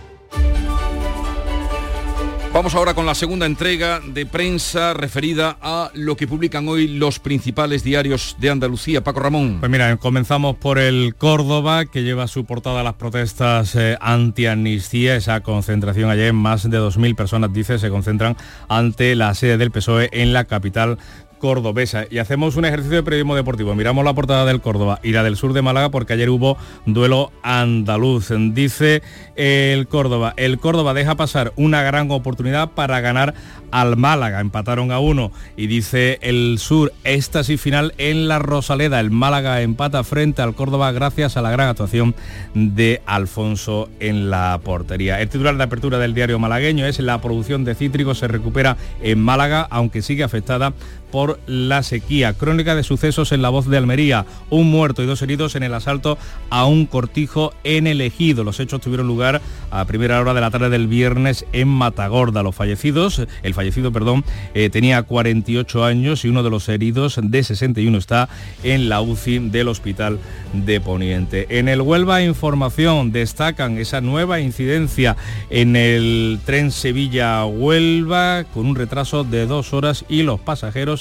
Vamos ahora con la segunda entrega de prensa referida a lo que publican hoy los principales diarios de Andalucía. Paco Ramón. Pues mira, comenzamos por el Córdoba, que lleva a su portada las protestas eh, anti-amnistía. Esa concentración ayer, más de 2.000 personas, dice, se concentran ante la sede del PSOE en la capital cordobesa y hacemos un ejercicio de periodismo deportivo. Miramos la portada del Córdoba y la del sur de Málaga porque ayer hubo duelo andaluz. Dice el Córdoba, el Córdoba deja pasar una gran oportunidad para ganar al Málaga. Empataron a uno y dice el sur, éxtasis final en la Rosaleda. El Málaga empata frente al Córdoba gracias a la gran actuación de Alfonso en la portería. El titular de apertura del diario malagueño es la producción de cítricos se recupera en Málaga, aunque sigue afectada por la sequía. Crónica de sucesos en la voz de Almería. Un muerto y dos heridos en el asalto a un cortijo en el ejido. Los hechos tuvieron lugar a primera hora de la tarde del viernes en Matagorda. Los fallecidos, el fallecido, perdón, eh, tenía 48 años y uno de los heridos de 61 está en la UCI del Hospital de Poniente. En el Huelva Información destacan esa nueva incidencia en el tren Sevilla-Huelva con un retraso de dos horas y los pasajeros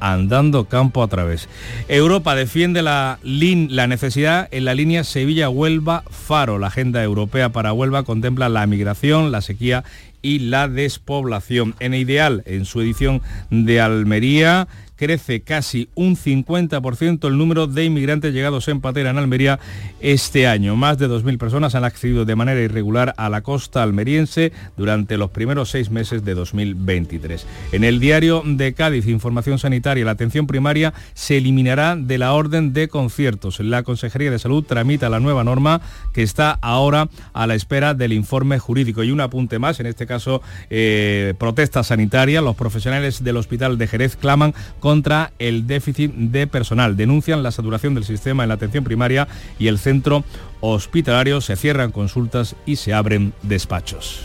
andando campo a través. Europa defiende la, la necesidad en la línea Sevilla-Huelva-Faro. La agenda europea para Huelva contempla la migración, la sequía y la despoblación. En Ideal, en su edición de Almería, crece casi un 50% el número de inmigrantes llegados en patera en Almería este año. Más de 2.000 personas han accedido de manera irregular a la costa almeriense durante los primeros seis meses de 2023. En el diario de Cádiz, Información Sanitaria, la atención primaria se eliminará de la orden de conciertos. La Consejería de Salud tramita la nueva norma que está ahora a la espera del informe jurídico. Y un apunte más, en este caso, eh, protesta sanitaria. Los profesionales del Hospital de Jerez claman contra el déficit de personal. Denuncian la saturación del sistema en la atención primaria y el centro hospitalario. Se cierran consultas y se abren despachos.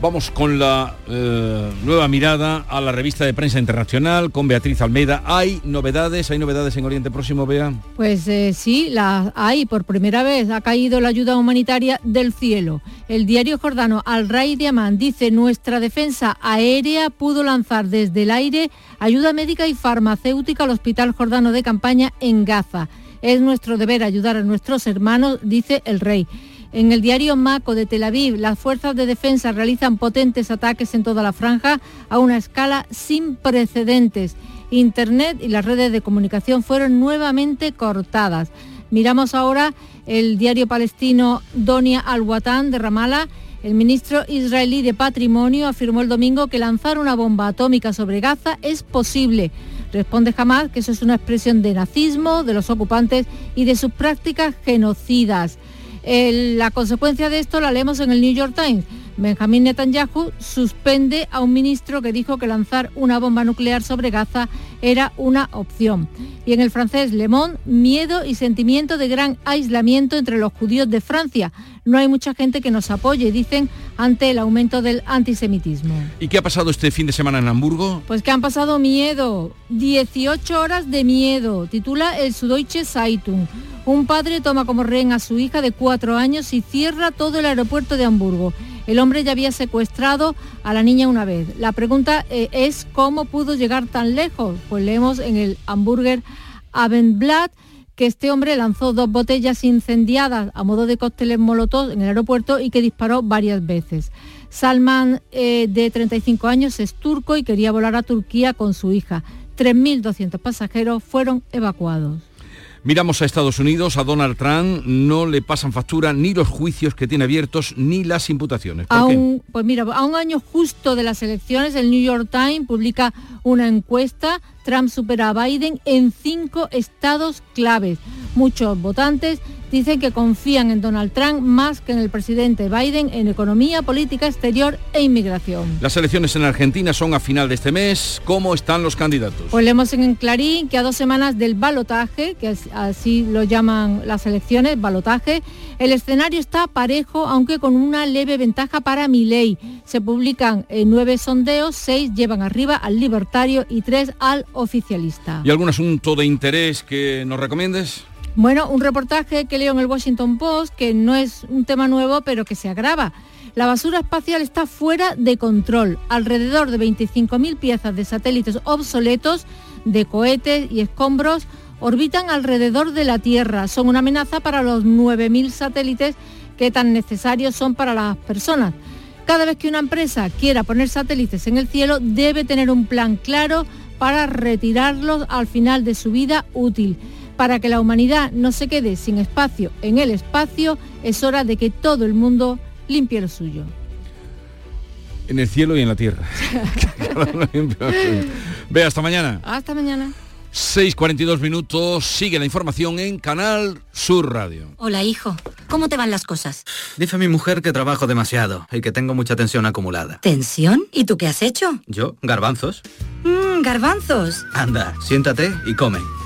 Vamos con la eh, nueva mirada a la revista de prensa internacional con Beatriz Almeida. ¿Hay novedades? ¿Hay novedades en Oriente Próximo, Bea? Pues eh, sí, hay. Por primera vez ha caído la ayuda humanitaria del cielo. El diario jordano Al Ray Diamant dice nuestra defensa aérea pudo lanzar desde el aire ayuda médica y farmacéutica al hospital jordano de campaña en Gaza. Es nuestro deber ayudar a nuestros hermanos, dice el rey. En el diario Mako de Tel Aviv, las fuerzas de defensa realizan potentes ataques en toda la franja a una escala sin precedentes. Internet y las redes de comunicación fueron nuevamente cortadas. Miramos ahora el diario palestino Donia Al-Watan de Ramallah. El ministro israelí de Patrimonio afirmó el domingo que lanzar una bomba atómica sobre Gaza es posible. Responde Hamas que eso es una expresión de nazismo, de los ocupantes y de sus prácticas genocidas la consecuencia de esto la leemos en el New York Times. Benjamín Netanyahu suspende a un ministro que dijo que lanzar una bomba nuclear sobre Gaza era una opción. Y en el francés Le Monde, miedo y sentimiento de gran aislamiento entre los judíos de Francia. No hay mucha gente que nos apoye, dicen, ante el aumento del antisemitismo. ¿Y qué ha pasado este fin de semana en Hamburgo? Pues que han pasado miedo, 18 horas de miedo, titula el Süddeutsche Zeitung. Un padre toma como rehén a su hija de cuatro años y cierra todo el aeropuerto de Hamburgo. El hombre ya había secuestrado a la niña una vez. La pregunta eh, es cómo pudo llegar tan lejos. Pues leemos en el Hamburger Abendblatt que este hombre lanzó dos botellas incendiadas a modo de cócteles molotov en el aeropuerto y que disparó varias veces. Salman, eh, de 35 años, es turco y quería volar a Turquía con su hija. 3.200 pasajeros fueron evacuados. Miramos a Estados Unidos, a Donald Trump no le pasan factura ni los juicios que tiene abiertos ni las imputaciones. Pues mira, a un año justo de las elecciones, el New York Times publica una encuesta. Trump supera a Biden en cinco estados claves. Muchos votantes dicen que confían en Donald Trump más que en el presidente Biden en economía, política exterior e inmigración. Las elecciones en Argentina son a final de este mes. ¿Cómo están los candidatos? Pues leemos en Clarín que a dos semanas del balotaje, que así lo llaman las elecciones, balotaje, el escenario está parejo, aunque con una leve ventaja para Milei. Se publican eh, nueve sondeos, seis llevan arriba al libertario y tres al oficialista. ¿Y algún asunto de interés que nos recomiendes? Bueno, un reportaje que leo en el Washington Post, que no es un tema nuevo, pero que se agrava. La basura espacial está fuera de control. Alrededor de 25.000 piezas de satélites obsoletos, de cohetes y escombros, orbitan alrededor de la Tierra. Son una amenaza para los 9.000 satélites que tan necesarios son para las personas. Cada vez que una empresa quiera poner satélites en el cielo, debe tener un plan claro para retirarlos al final de su vida útil. Para que la humanidad no se quede sin espacio en el espacio, es hora de que todo el mundo limpie lo suyo. En el cielo y en la tierra. Ve, hasta mañana. Hasta mañana. 6.42 minutos, sigue la información en Canal Sur Radio. Hola hijo, ¿cómo te van las cosas? Dice mi mujer que trabajo demasiado y que tengo mucha tensión acumulada. ¿Tensión? ¿Y tú qué has hecho? Yo, garbanzos. Mmm, garbanzos. Anda, siéntate y come.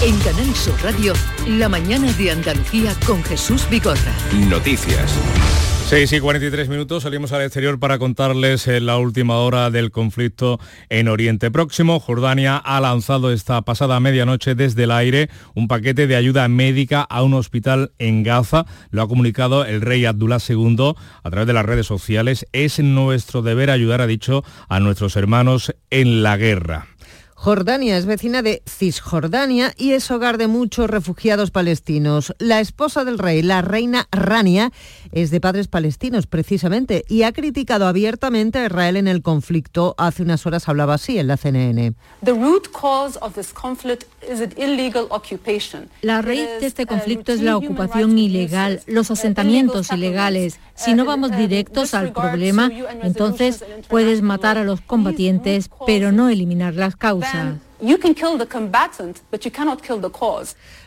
En Canal Sur Radio, la mañana de Andalucía con Jesús Bigorra. Noticias. 6 y 43 minutos salimos al exterior para contarles la última hora del conflicto en Oriente Próximo. Jordania ha lanzado esta pasada medianoche desde el aire un paquete de ayuda médica a un hospital en Gaza. Lo ha comunicado el rey Abdullah II a través de las redes sociales. Es nuestro deber ayudar, ha dicho, a nuestros hermanos en la guerra. Jordania es vecina de Cisjordania y es hogar de muchos refugiados palestinos. La esposa del rey, la reina Rania, es de padres palestinos precisamente y ha criticado abiertamente a Israel en el conflicto. Hace unas horas hablaba así en la CNN. La raíz de este conflicto es la ocupación ilegal, los asentamientos ilegales. Si no vamos directos al problema, entonces puedes matar a los combatientes, pero no eliminar las causas.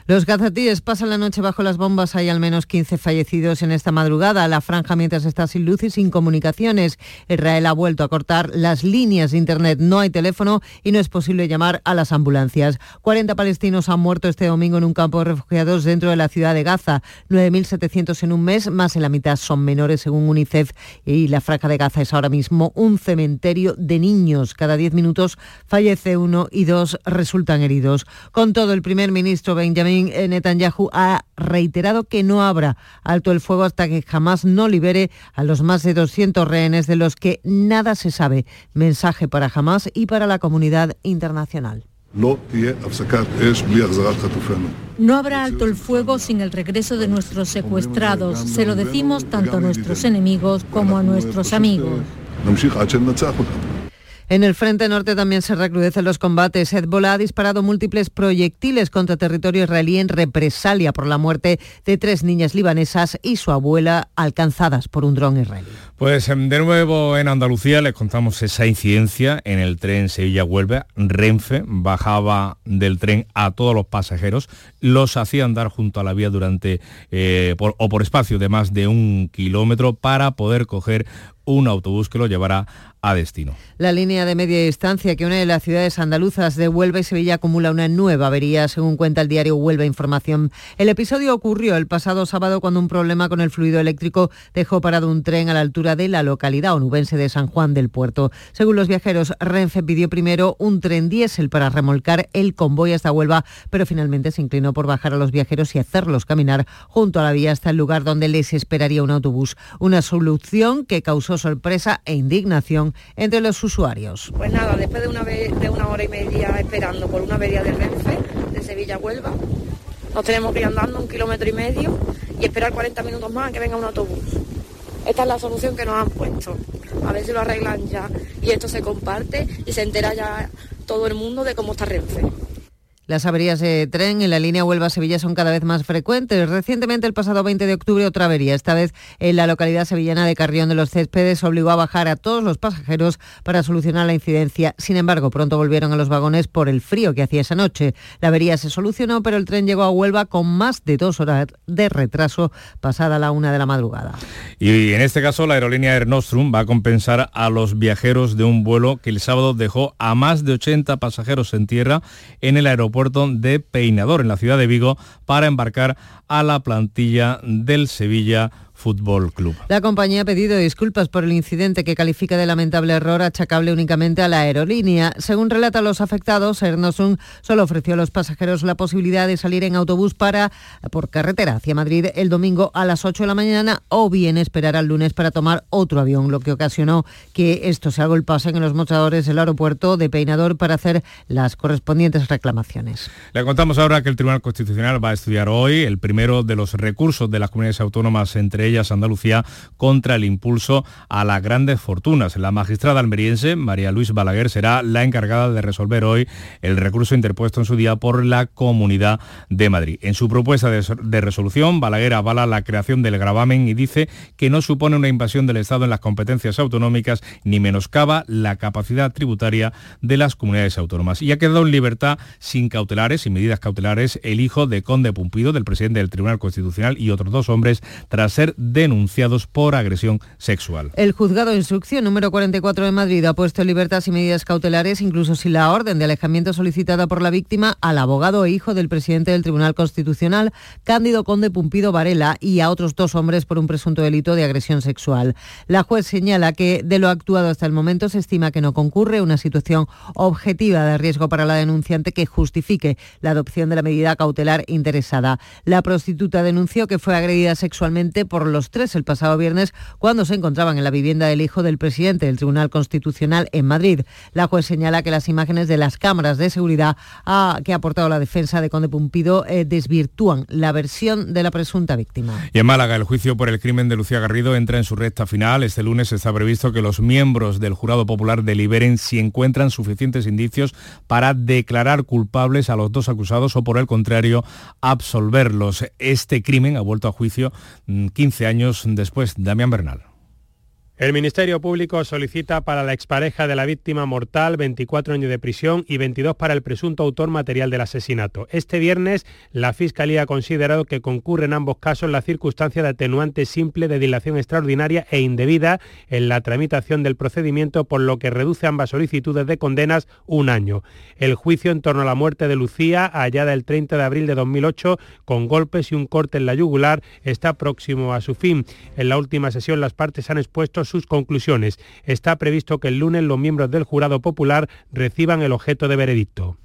Los gazatíes pasan la noche bajo las bombas. Hay al menos 15 fallecidos en esta madrugada. La franja mientras está sin luz y sin comunicaciones. Israel ha vuelto a cortar las líneas de Internet. No hay teléfono y no es posible llamar a las ambulancias. 40 palestinos han muerto este domingo en un campo de refugiados dentro de la ciudad de Gaza. 9.700 en un mes, más en la mitad son menores según UNICEF. Y la franja de Gaza es ahora mismo un cementerio de niños. Cada 10 minutos fallece uno y dos resultan heridos. Con todo, el primer ministro Benjamin Netanyahu ha reiterado que no habrá alto el fuego hasta que jamás no libere a los más de 200 rehenes de los que nada se sabe. Mensaje para Hamas y para la comunidad internacional. No habrá alto el fuego sin el regreso de nuestros secuestrados. Se lo decimos tanto a nuestros enemigos como a nuestros amigos. En el frente norte también se recrudecen los combates. Hezbollah ha disparado múltiples proyectiles contra territorio israelí en represalia por la muerte de tres niñas libanesas y su abuela alcanzadas por un dron israelí. Pues em, de nuevo en Andalucía les contamos esa incidencia en el tren Sevilla-Huelva. Renfe bajaba del tren a todos los pasajeros, los hacía andar junto a la vía durante eh, o por espacio de más de un kilómetro para poder coger un autobús que lo llevará a destino. La línea de media distancia que une las ciudades andaluzas de Huelva y Sevilla acumula una nueva avería, según cuenta el diario Huelva Información. El episodio ocurrió el pasado sábado cuando un problema con el fluido eléctrico dejó parado un tren a la altura de la localidad onubense de San Juan del Puerto. Según los viajeros, Renfe pidió primero un tren diésel para remolcar el convoy hasta Huelva, pero finalmente se inclinó por bajar a los viajeros y hacerlos caminar junto a la vía hasta el lugar donde les esperaría un autobús. Una solución que causó sorpresa e indignación entre los usuarios. Pues nada, después de una, una hora y media esperando por una avería de Renfe, de Sevilla a Huelva, nos tenemos que ir andando un kilómetro y medio y esperar 40 minutos más a que venga un autobús. Esta es la solución que nos han puesto. A ver si lo arreglan ya. Y esto se comparte y se entera ya todo el mundo de cómo está Renfe. Las averías de tren en la línea Huelva-Sevilla son cada vez más frecuentes. Recientemente, el pasado 20 de octubre, otra avería. Esta vez en la localidad sevillana de Carrión de los Céspedes obligó a bajar a todos los pasajeros para solucionar la incidencia. Sin embargo, pronto volvieron a los vagones por el frío que hacía esa noche. La avería se solucionó, pero el tren llegó a Huelva con más de dos horas de retraso pasada la una de la madrugada. Y en este caso, la aerolínea Air Nostrum va a compensar a los viajeros de un vuelo que el sábado dejó a más de 80 pasajeros en tierra en el aeropuerto de Peinador, en la ciudad de Vigo, para embarcar a la plantilla del Sevilla Fútbol Club. La compañía ha pedido disculpas por el incidente que califica de lamentable error achacable únicamente a la aerolínea. Según relatan los afectados, Air solo ofreció a los pasajeros la posibilidad de salir en autobús para por carretera hacia Madrid el domingo a las 8 de la mañana o bien esperar al lunes para tomar otro avión, lo que ocasionó que esto se agolpasen en los mostradores del aeropuerto de Peinador para hacer las correspondientes reclamaciones. Le contamos ahora que el Tribunal Constitucional va a estudiar hoy el primero de los recursos de las comunidades autónomas entre Andalucía contra el impulso a las grandes fortunas. La magistrada almeriense, María Luis Balaguer, será la encargada de resolver hoy el recurso interpuesto en su día por la Comunidad de Madrid. En su propuesta de, resolución, Balaguer avala la creación del gravamen y dice que no supone una invasión del Estado en las competencias autonómicas ni menoscaba la capacidad tributaria de las comunidades autónomas. Y ha quedado en libertad sin cautelares, sin medidas cautelares, el hijo de Conde Pumpido, del presidente del Tribunal Constitucional, y otros dos hombres, tras ser denunciados por agresión sexual. El juzgado de instrucción número 44 de Madrid ha puesto en libertad sin medidas cautelares, incluso sin la orden de alejamiento solicitada por la víctima, al abogado e hijo del presidente del Tribunal Constitucional, Cándido Conde Pumpido Varela, y a otros dos hombres por un presunto delito de agresión sexual. La juez señala que de lo actuado hasta el momento se estima que no concurre una situación objetiva de riesgo para la denunciante que justifique la adopción de la medida cautelar interesada. La prostituta denunció que fue agredida sexualmente por los tres el pasado viernes cuando se encontraban en la vivienda del hijo del presidente del Tribunal Constitucional en Madrid. La juez señala que las imágenes de las cámaras de seguridad ah, que ha aportado la defensa de Conde Pumpido eh, desvirtúan la versión de la presunta víctima. Y en Málaga, el juicio por el crimen de Lucía Garrido entra en su recta final. Este lunes está previsto que los miembros del jurado popular deliberen si encuentran suficientes indicios para declarar culpables a los dos acusados o por el contrario absolverlos. Este crimen ha vuelto a juicio 15 mm, años después. Damián Bernal. El Ministerio Público solicita para la expareja de la víctima mortal 24 años de prisión y 22 para el presunto autor material del asesinato. Este viernes, la Fiscalía ha considerado que concurre en ambos casos la circunstancia de atenuante simple de dilación extraordinaria e indebida en la tramitación del procedimiento, por lo que reduce ambas solicitudes de condenas un año. El juicio en torno a la muerte de Lucía, hallada el 30 de abril de 2008, con golpes y un corte en la yugular, está próximo a su fin. En la última sesión, las partes han expuesto sus conclusiones. Está previsto que el lunes los miembros del jurado popular reciban el objeto de veredicto.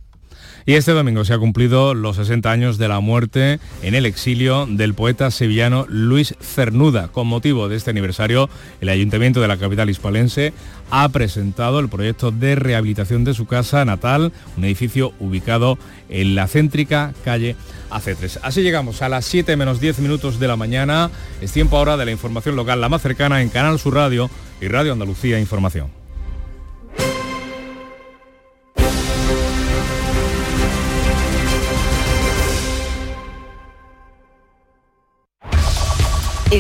Y este domingo se ha cumplido los 60 años de la muerte en el exilio del poeta sevillano Luis Cernuda. Con motivo de este aniversario, el Ayuntamiento de la capital hispalense ha presentado el proyecto de rehabilitación de su casa natal, un edificio ubicado en la céntrica calle AC3. Así llegamos a las 7 menos 10 minutos de la mañana. Es tiempo ahora de la información local, la más cercana en Canal Sur Radio y Radio Andalucía Información.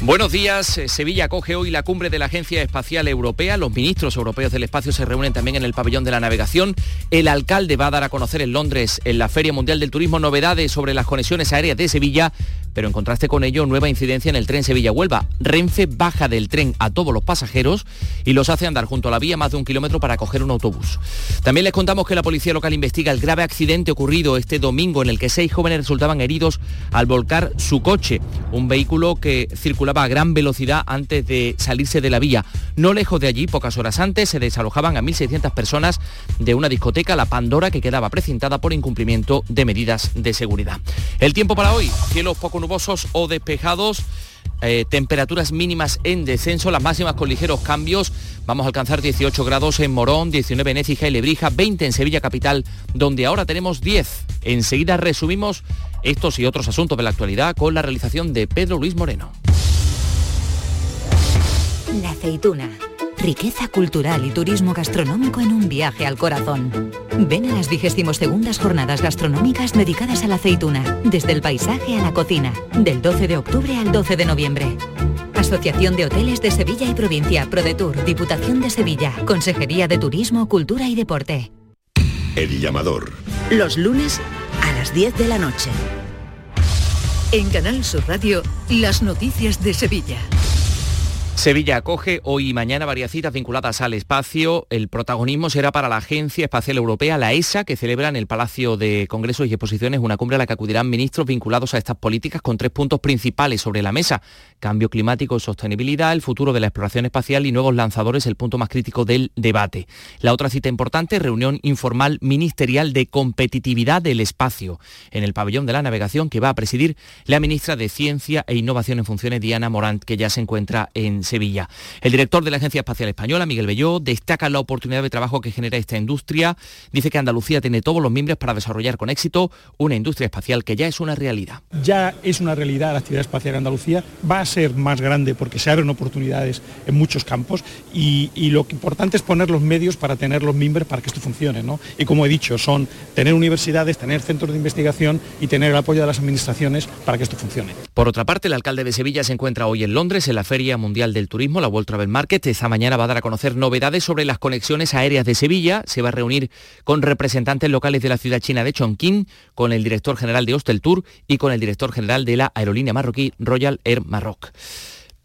Buenos días. Eh, Sevilla acoge hoy la cumbre de la Agencia Espacial Europea. Los ministros europeos del espacio se reúnen también en el pabellón de la navegación. El alcalde va a dar a conocer en Londres, en la Feria Mundial del Turismo, novedades sobre las conexiones aéreas de Sevilla pero en contraste con ello, nueva incidencia en el tren Sevilla-Huelva. Renfe baja del tren a todos los pasajeros y los hace andar junto a la vía más de un kilómetro para coger un autobús. También les contamos que la policía local investiga el grave accidente ocurrido este domingo en el que seis jóvenes resultaban heridos al volcar su coche, un vehículo que circulaba a gran velocidad antes de salirse de la vía. No lejos de allí, pocas horas antes, se desalojaban a 1.600 personas de una discoteca, la Pandora, que quedaba precintada por incumplimiento de medidas de seguridad. El tiempo para hoy, cielos poco o despejados. Eh, temperaturas mínimas en descenso, las máximas con ligeros cambios. Vamos a alcanzar 18 grados en Morón, 19 en Écija y Lebrija, 20 en Sevilla Capital, donde ahora tenemos 10. Enseguida resumimos estos y otros asuntos de la actualidad con la realización de Pedro Luis Moreno. La aceituna Riqueza cultural y turismo gastronómico en un viaje al corazón. Ven a las 22 jornadas gastronómicas dedicadas a la aceituna, desde el paisaje a la cocina, del 12 de octubre al 12 de noviembre. Asociación de Hoteles de Sevilla y Provincia, ProDetour, Diputación de Sevilla, Consejería de Turismo, Cultura y Deporte. El llamador. Los lunes a las 10 de la noche. En Canal Sur Radio, las noticias de Sevilla. Sevilla acoge hoy y mañana varias citas vinculadas al espacio. El protagonismo será para la Agencia Espacial Europea, la ESA, que celebra en el Palacio de Congresos y Exposiciones una cumbre a la que acudirán ministros vinculados a estas políticas con tres puntos principales sobre la mesa. Cambio climático y sostenibilidad, el futuro de la exploración espacial y nuevos lanzadores, el punto más crítico del debate. La otra cita importante, reunión informal ministerial de competitividad del espacio en el pabellón de la navegación que va a presidir la ministra de Ciencia e Innovación en Funciones, Diana Morant, que ya se encuentra en Sevilla. El director de la Agencia Espacial Española, Miguel Belló, destaca la oportunidad de trabajo que genera esta industria. Dice que Andalucía tiene todos los miembros para desarrollar con éxito una industria espacial que ya es una realidad. Ya es una realidad la actividad espacial en Andalucía, va a ser más grande porque se abren oportunidades en muchos campos y, lo importante es poner los medios para tener los miembros para que esto funcione. Y como he dicho, son tener universidades, tener centros de investigación y tener el apoyo de las administraciones para que esto funcione. Por otra parte, el alcalde de Sevilla se encuentra hoy en Londres en la Feria Mundial de del Turismo, la World Travel Market. Esta mañana va a dar a conocer novedades sobre las conexiones aéreas de Sevilla. Se va a reunir con representantes locales de la ciudad china de Chongqing, con el director general de Hostel Tour y con el director general de la aerolínea marroquí Royal Air Maroc.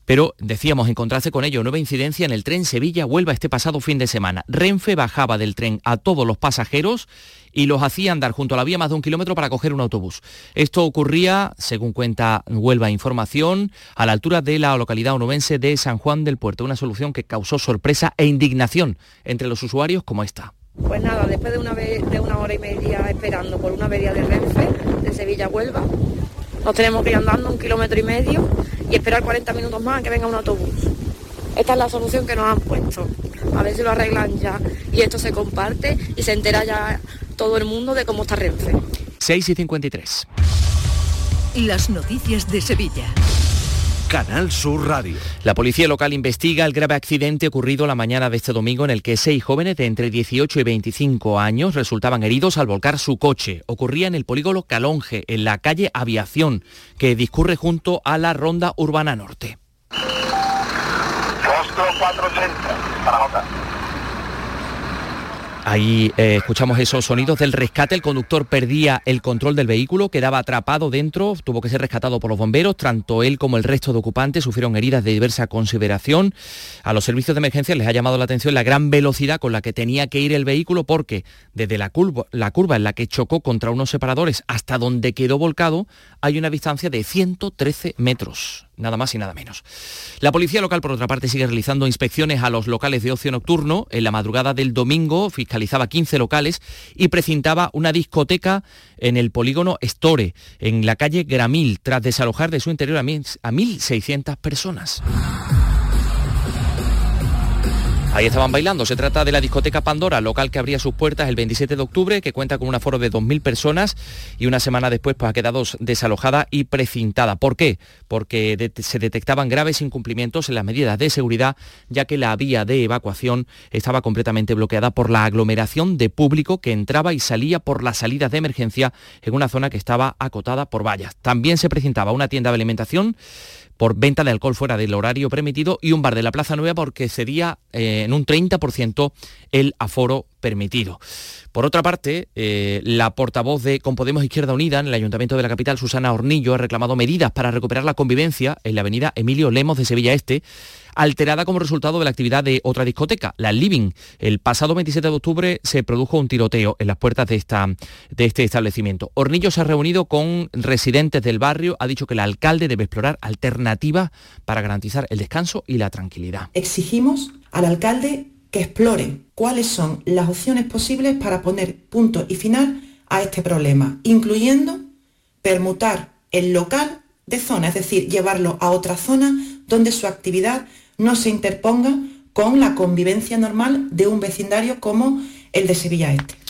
Pero decíamos encontrarse con ello nueva incidencia en el tren Sevilla-Huelva este pasado fin de semana. Renfe bajaba del tren a todos los pasajeros y los hacía andar junto a la vía más de un kilómetro para coger un autobús. Esto ocurría, según cuenta Huelva Información, a la altura de la localidad onubense de San Juan del Puerto, una solución que causó sorpresa e indignación entre los usuarios como esta. Pues nada, después de una, de una hora y media esperando por una avería de Renfe, de Sevilla Huelva, nos tenemos que ir andando un kilómetro y medio y esperar 40 minutos más a que venga un autobús. Esta es la solución que nos han puesto. A ver si lo arreglan ya y esto se comparte y se entera ya todo el mundo de cómo está Renfe. 6 y 53. Las noticias de Sevilla. Canal Sur Radio. La policía local investiga el grave accidente ocurrido la mañana de este domingo en el que seis jóvenes de entre 18 y 25 años resultaban heridos al volcar su coche. Ocurría en el polígono Calonge, en la calle Aviación, que discurre junto a la Ronda Urbana Norte. 480 para Ahí eh, escuchamos esos sonidos del rescate. El conductor perdía el control del vehículo, quedaba atrapado dentro, tuvo que ser rescatado por los bomberos. Tanto él como el resto de ocupantes sufrieron heridas de diversa consideración. A los servicios de emergencia les ha llamado la atención la gran velocidad con la que tenía que ir el vehículo porque desde la curva, la curva en la que chocó contra unos separadores hasta donde quedó volcado hay una distancia de 113 metros nada más y nada menos. La policía local, por otra parte, sigue realizando inspecciones a los locales de ocio nocturno. En la madrugada del domingo fiscalizaba 15 locales y precintaba una discoteca en el polígono Store, en la calle Gramil, tras desalojar de su interior a 1.600 personas. Ahí estaban bailando. Se trata de la discoteca Pandora, local que abría sus puertas el 27 de octubre, que cuenta con un aforo de 2.000 personas y una semana después pues, ha quedado desalojada y precintada. ¿Por qué? Porque se detectaban graves incumplimientos en las medidas de seguridad, ya que la vía de evacuación estaba completamente bloqueada por la aglomeración de público que entraba y salía por las salidas de emergencia en una zona que estaba acotada por vallas. También se precintaba una tienda de alimentación por venta de alcohol fuera del horario permitido y un bar de la Plaza Nueva porque cedía eh, en un 30% el aforo permitido. Por otra parte, eh, la portavoz de Con Podemos Izquierda Unida en el Ayuntamiento de la capital, Susana Hornillo, ha reclamado medidas para recuperar la convivencia en la avenida Emilio Lemos de Sevilla Este, alterada como resultado de la actividad de otra discoteca, la Living. El pasado 27 de octubre se produjo un tiroteo en las puertas de, esta, de este establecimiento. Hornillo se ha reunido con residentes del barrio, ha dicho que el alcalde debe explorar alternativas para garantizar el descanso y la tranquilidad. Exigimos al alcalde que explore cuáles son las opciones posibles para poner punto y final a este problema, incluyendo permutar el local de zona, es decir, llevarlo a otra zona donde su actividad no se interponga con la convivencia normal de un vecindario como el de Sevilla Este.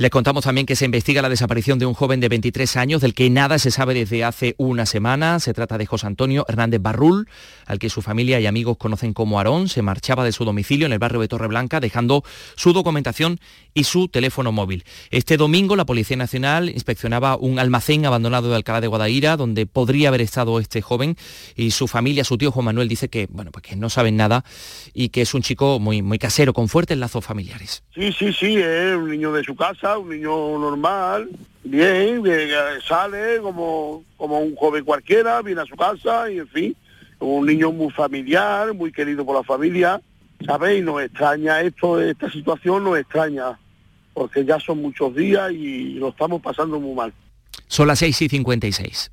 Les contamos también que se investiga la desaparición de un joven de 23 años del que nada se sabe desde hace una semana. Se trata de José Antonio Hernández Barrul, al que su familia y amigos conocen como Aarón. Se marchaba de su domicilio en el barrio de Torreblanca dejando su documentación y su teléfono móvil. Este domingo la Policía Nacional inspeccionaba un almacén abandonado de Alcalá de Guadaira donde podría haber estado este joven y su familia, su tío Juan Manuel dice que, bueno, pues no saben nada y que es un chico muy, muy casero, con fuertes lazos familiares. Sí, sí, sí, es un niño de su casa un niño normal, bien, sale como, como un joven cualquiera, viene a su casa y en fin, un niño muy familiar, muy querido por la familia, ¿sabéis? Nos extraña esto, esta situación nos extraña, porque ya son muchos días y lo estamos pasando muy mal. Son las 6 y 56.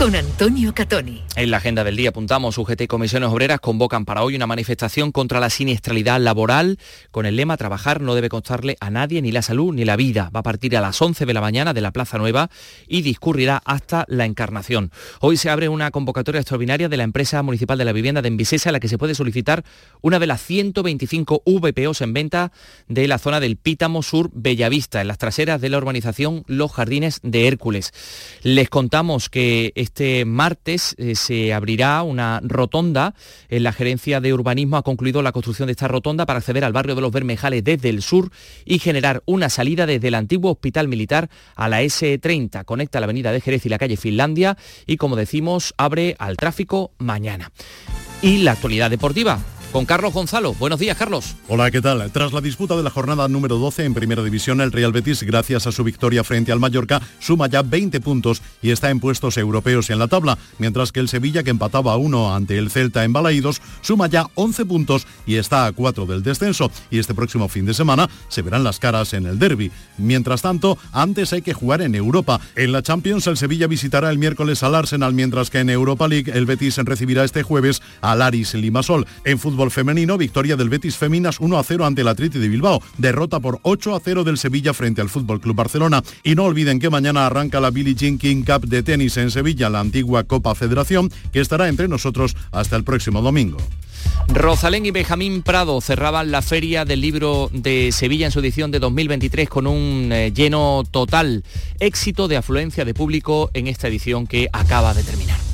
Con Antonio Catoni. En la agenda del día apuntamos, UGT y comisiones obreras convocan para hoy una manifestación contra la siniestralidad laboral con el lema trabajar no debe costarle a nadie ni la salud ni la vida. Va a partir a las 11 de la mañana de la Plaza Nueva y discurrirá hasta la Encarnación. Hoy se abre una convocatoria extraordinaria de la empresa municipal de la vivienda de Envisesa en la que se puede solicitar una de las 125 VPOs en venta de la zona del Pítamo Sur Bellavista, en las traseras de la urbanización Los Jardines de Hércules. Les contamos que martes eh, se abrirá una rotonda. En la gerencia de urbanismo ha concluido la construcción de esta rotonda para acceder al barrio de los Bermejales desde el sur y generar una salida desde el antiguo hospital militar a la S30. Conecta la avenida de Jerez y la calle Finlandia y como decimos abre al tráfico mañana. Y la actualidad deportiva con Carlos Gonzalo. Buenos días, Carlos. Hola, ¿qué tal? Tras la disputa de la jornada número 12 en Primera División, el Real Betis, gracias a su victoria frente al Mallorca, suma ya 20 puntos y está en puestos europeos en la tabla, mientras que el Sevilla, que empataba a uno ante el Celta en Balaídos, suma ya 11 puntos y está a 4 del descenso. Y este próximo fin de semana se verán las caras en el derby. Mientras tanto, antes hay que jugar en Europa. En la Champions, el Sevilla visitará el miércoles al Arsenal, mientras que en Europa League el Betis recibirá este jueves al Aris Limasol. En femenino, victoria del Betis Feminas 1 a 0 ante el Atleti de Bilbao, derrota por 8 a 0 del Sevilla frente al Fútbol Club Barcelona. Y no olviden que mañana arranca la Billie Jean King Cup de tenis en Sevilla, la antigua Copa Federación, que estará entre nosotros hasta el próximo domingo. Rosalén y Benjamín Prado cerraban la Feria del Libro de Sevilla en su edición de 2023 con un eh, lleno total. Éxito de afluencia de público en esta edición que acaba de terminar.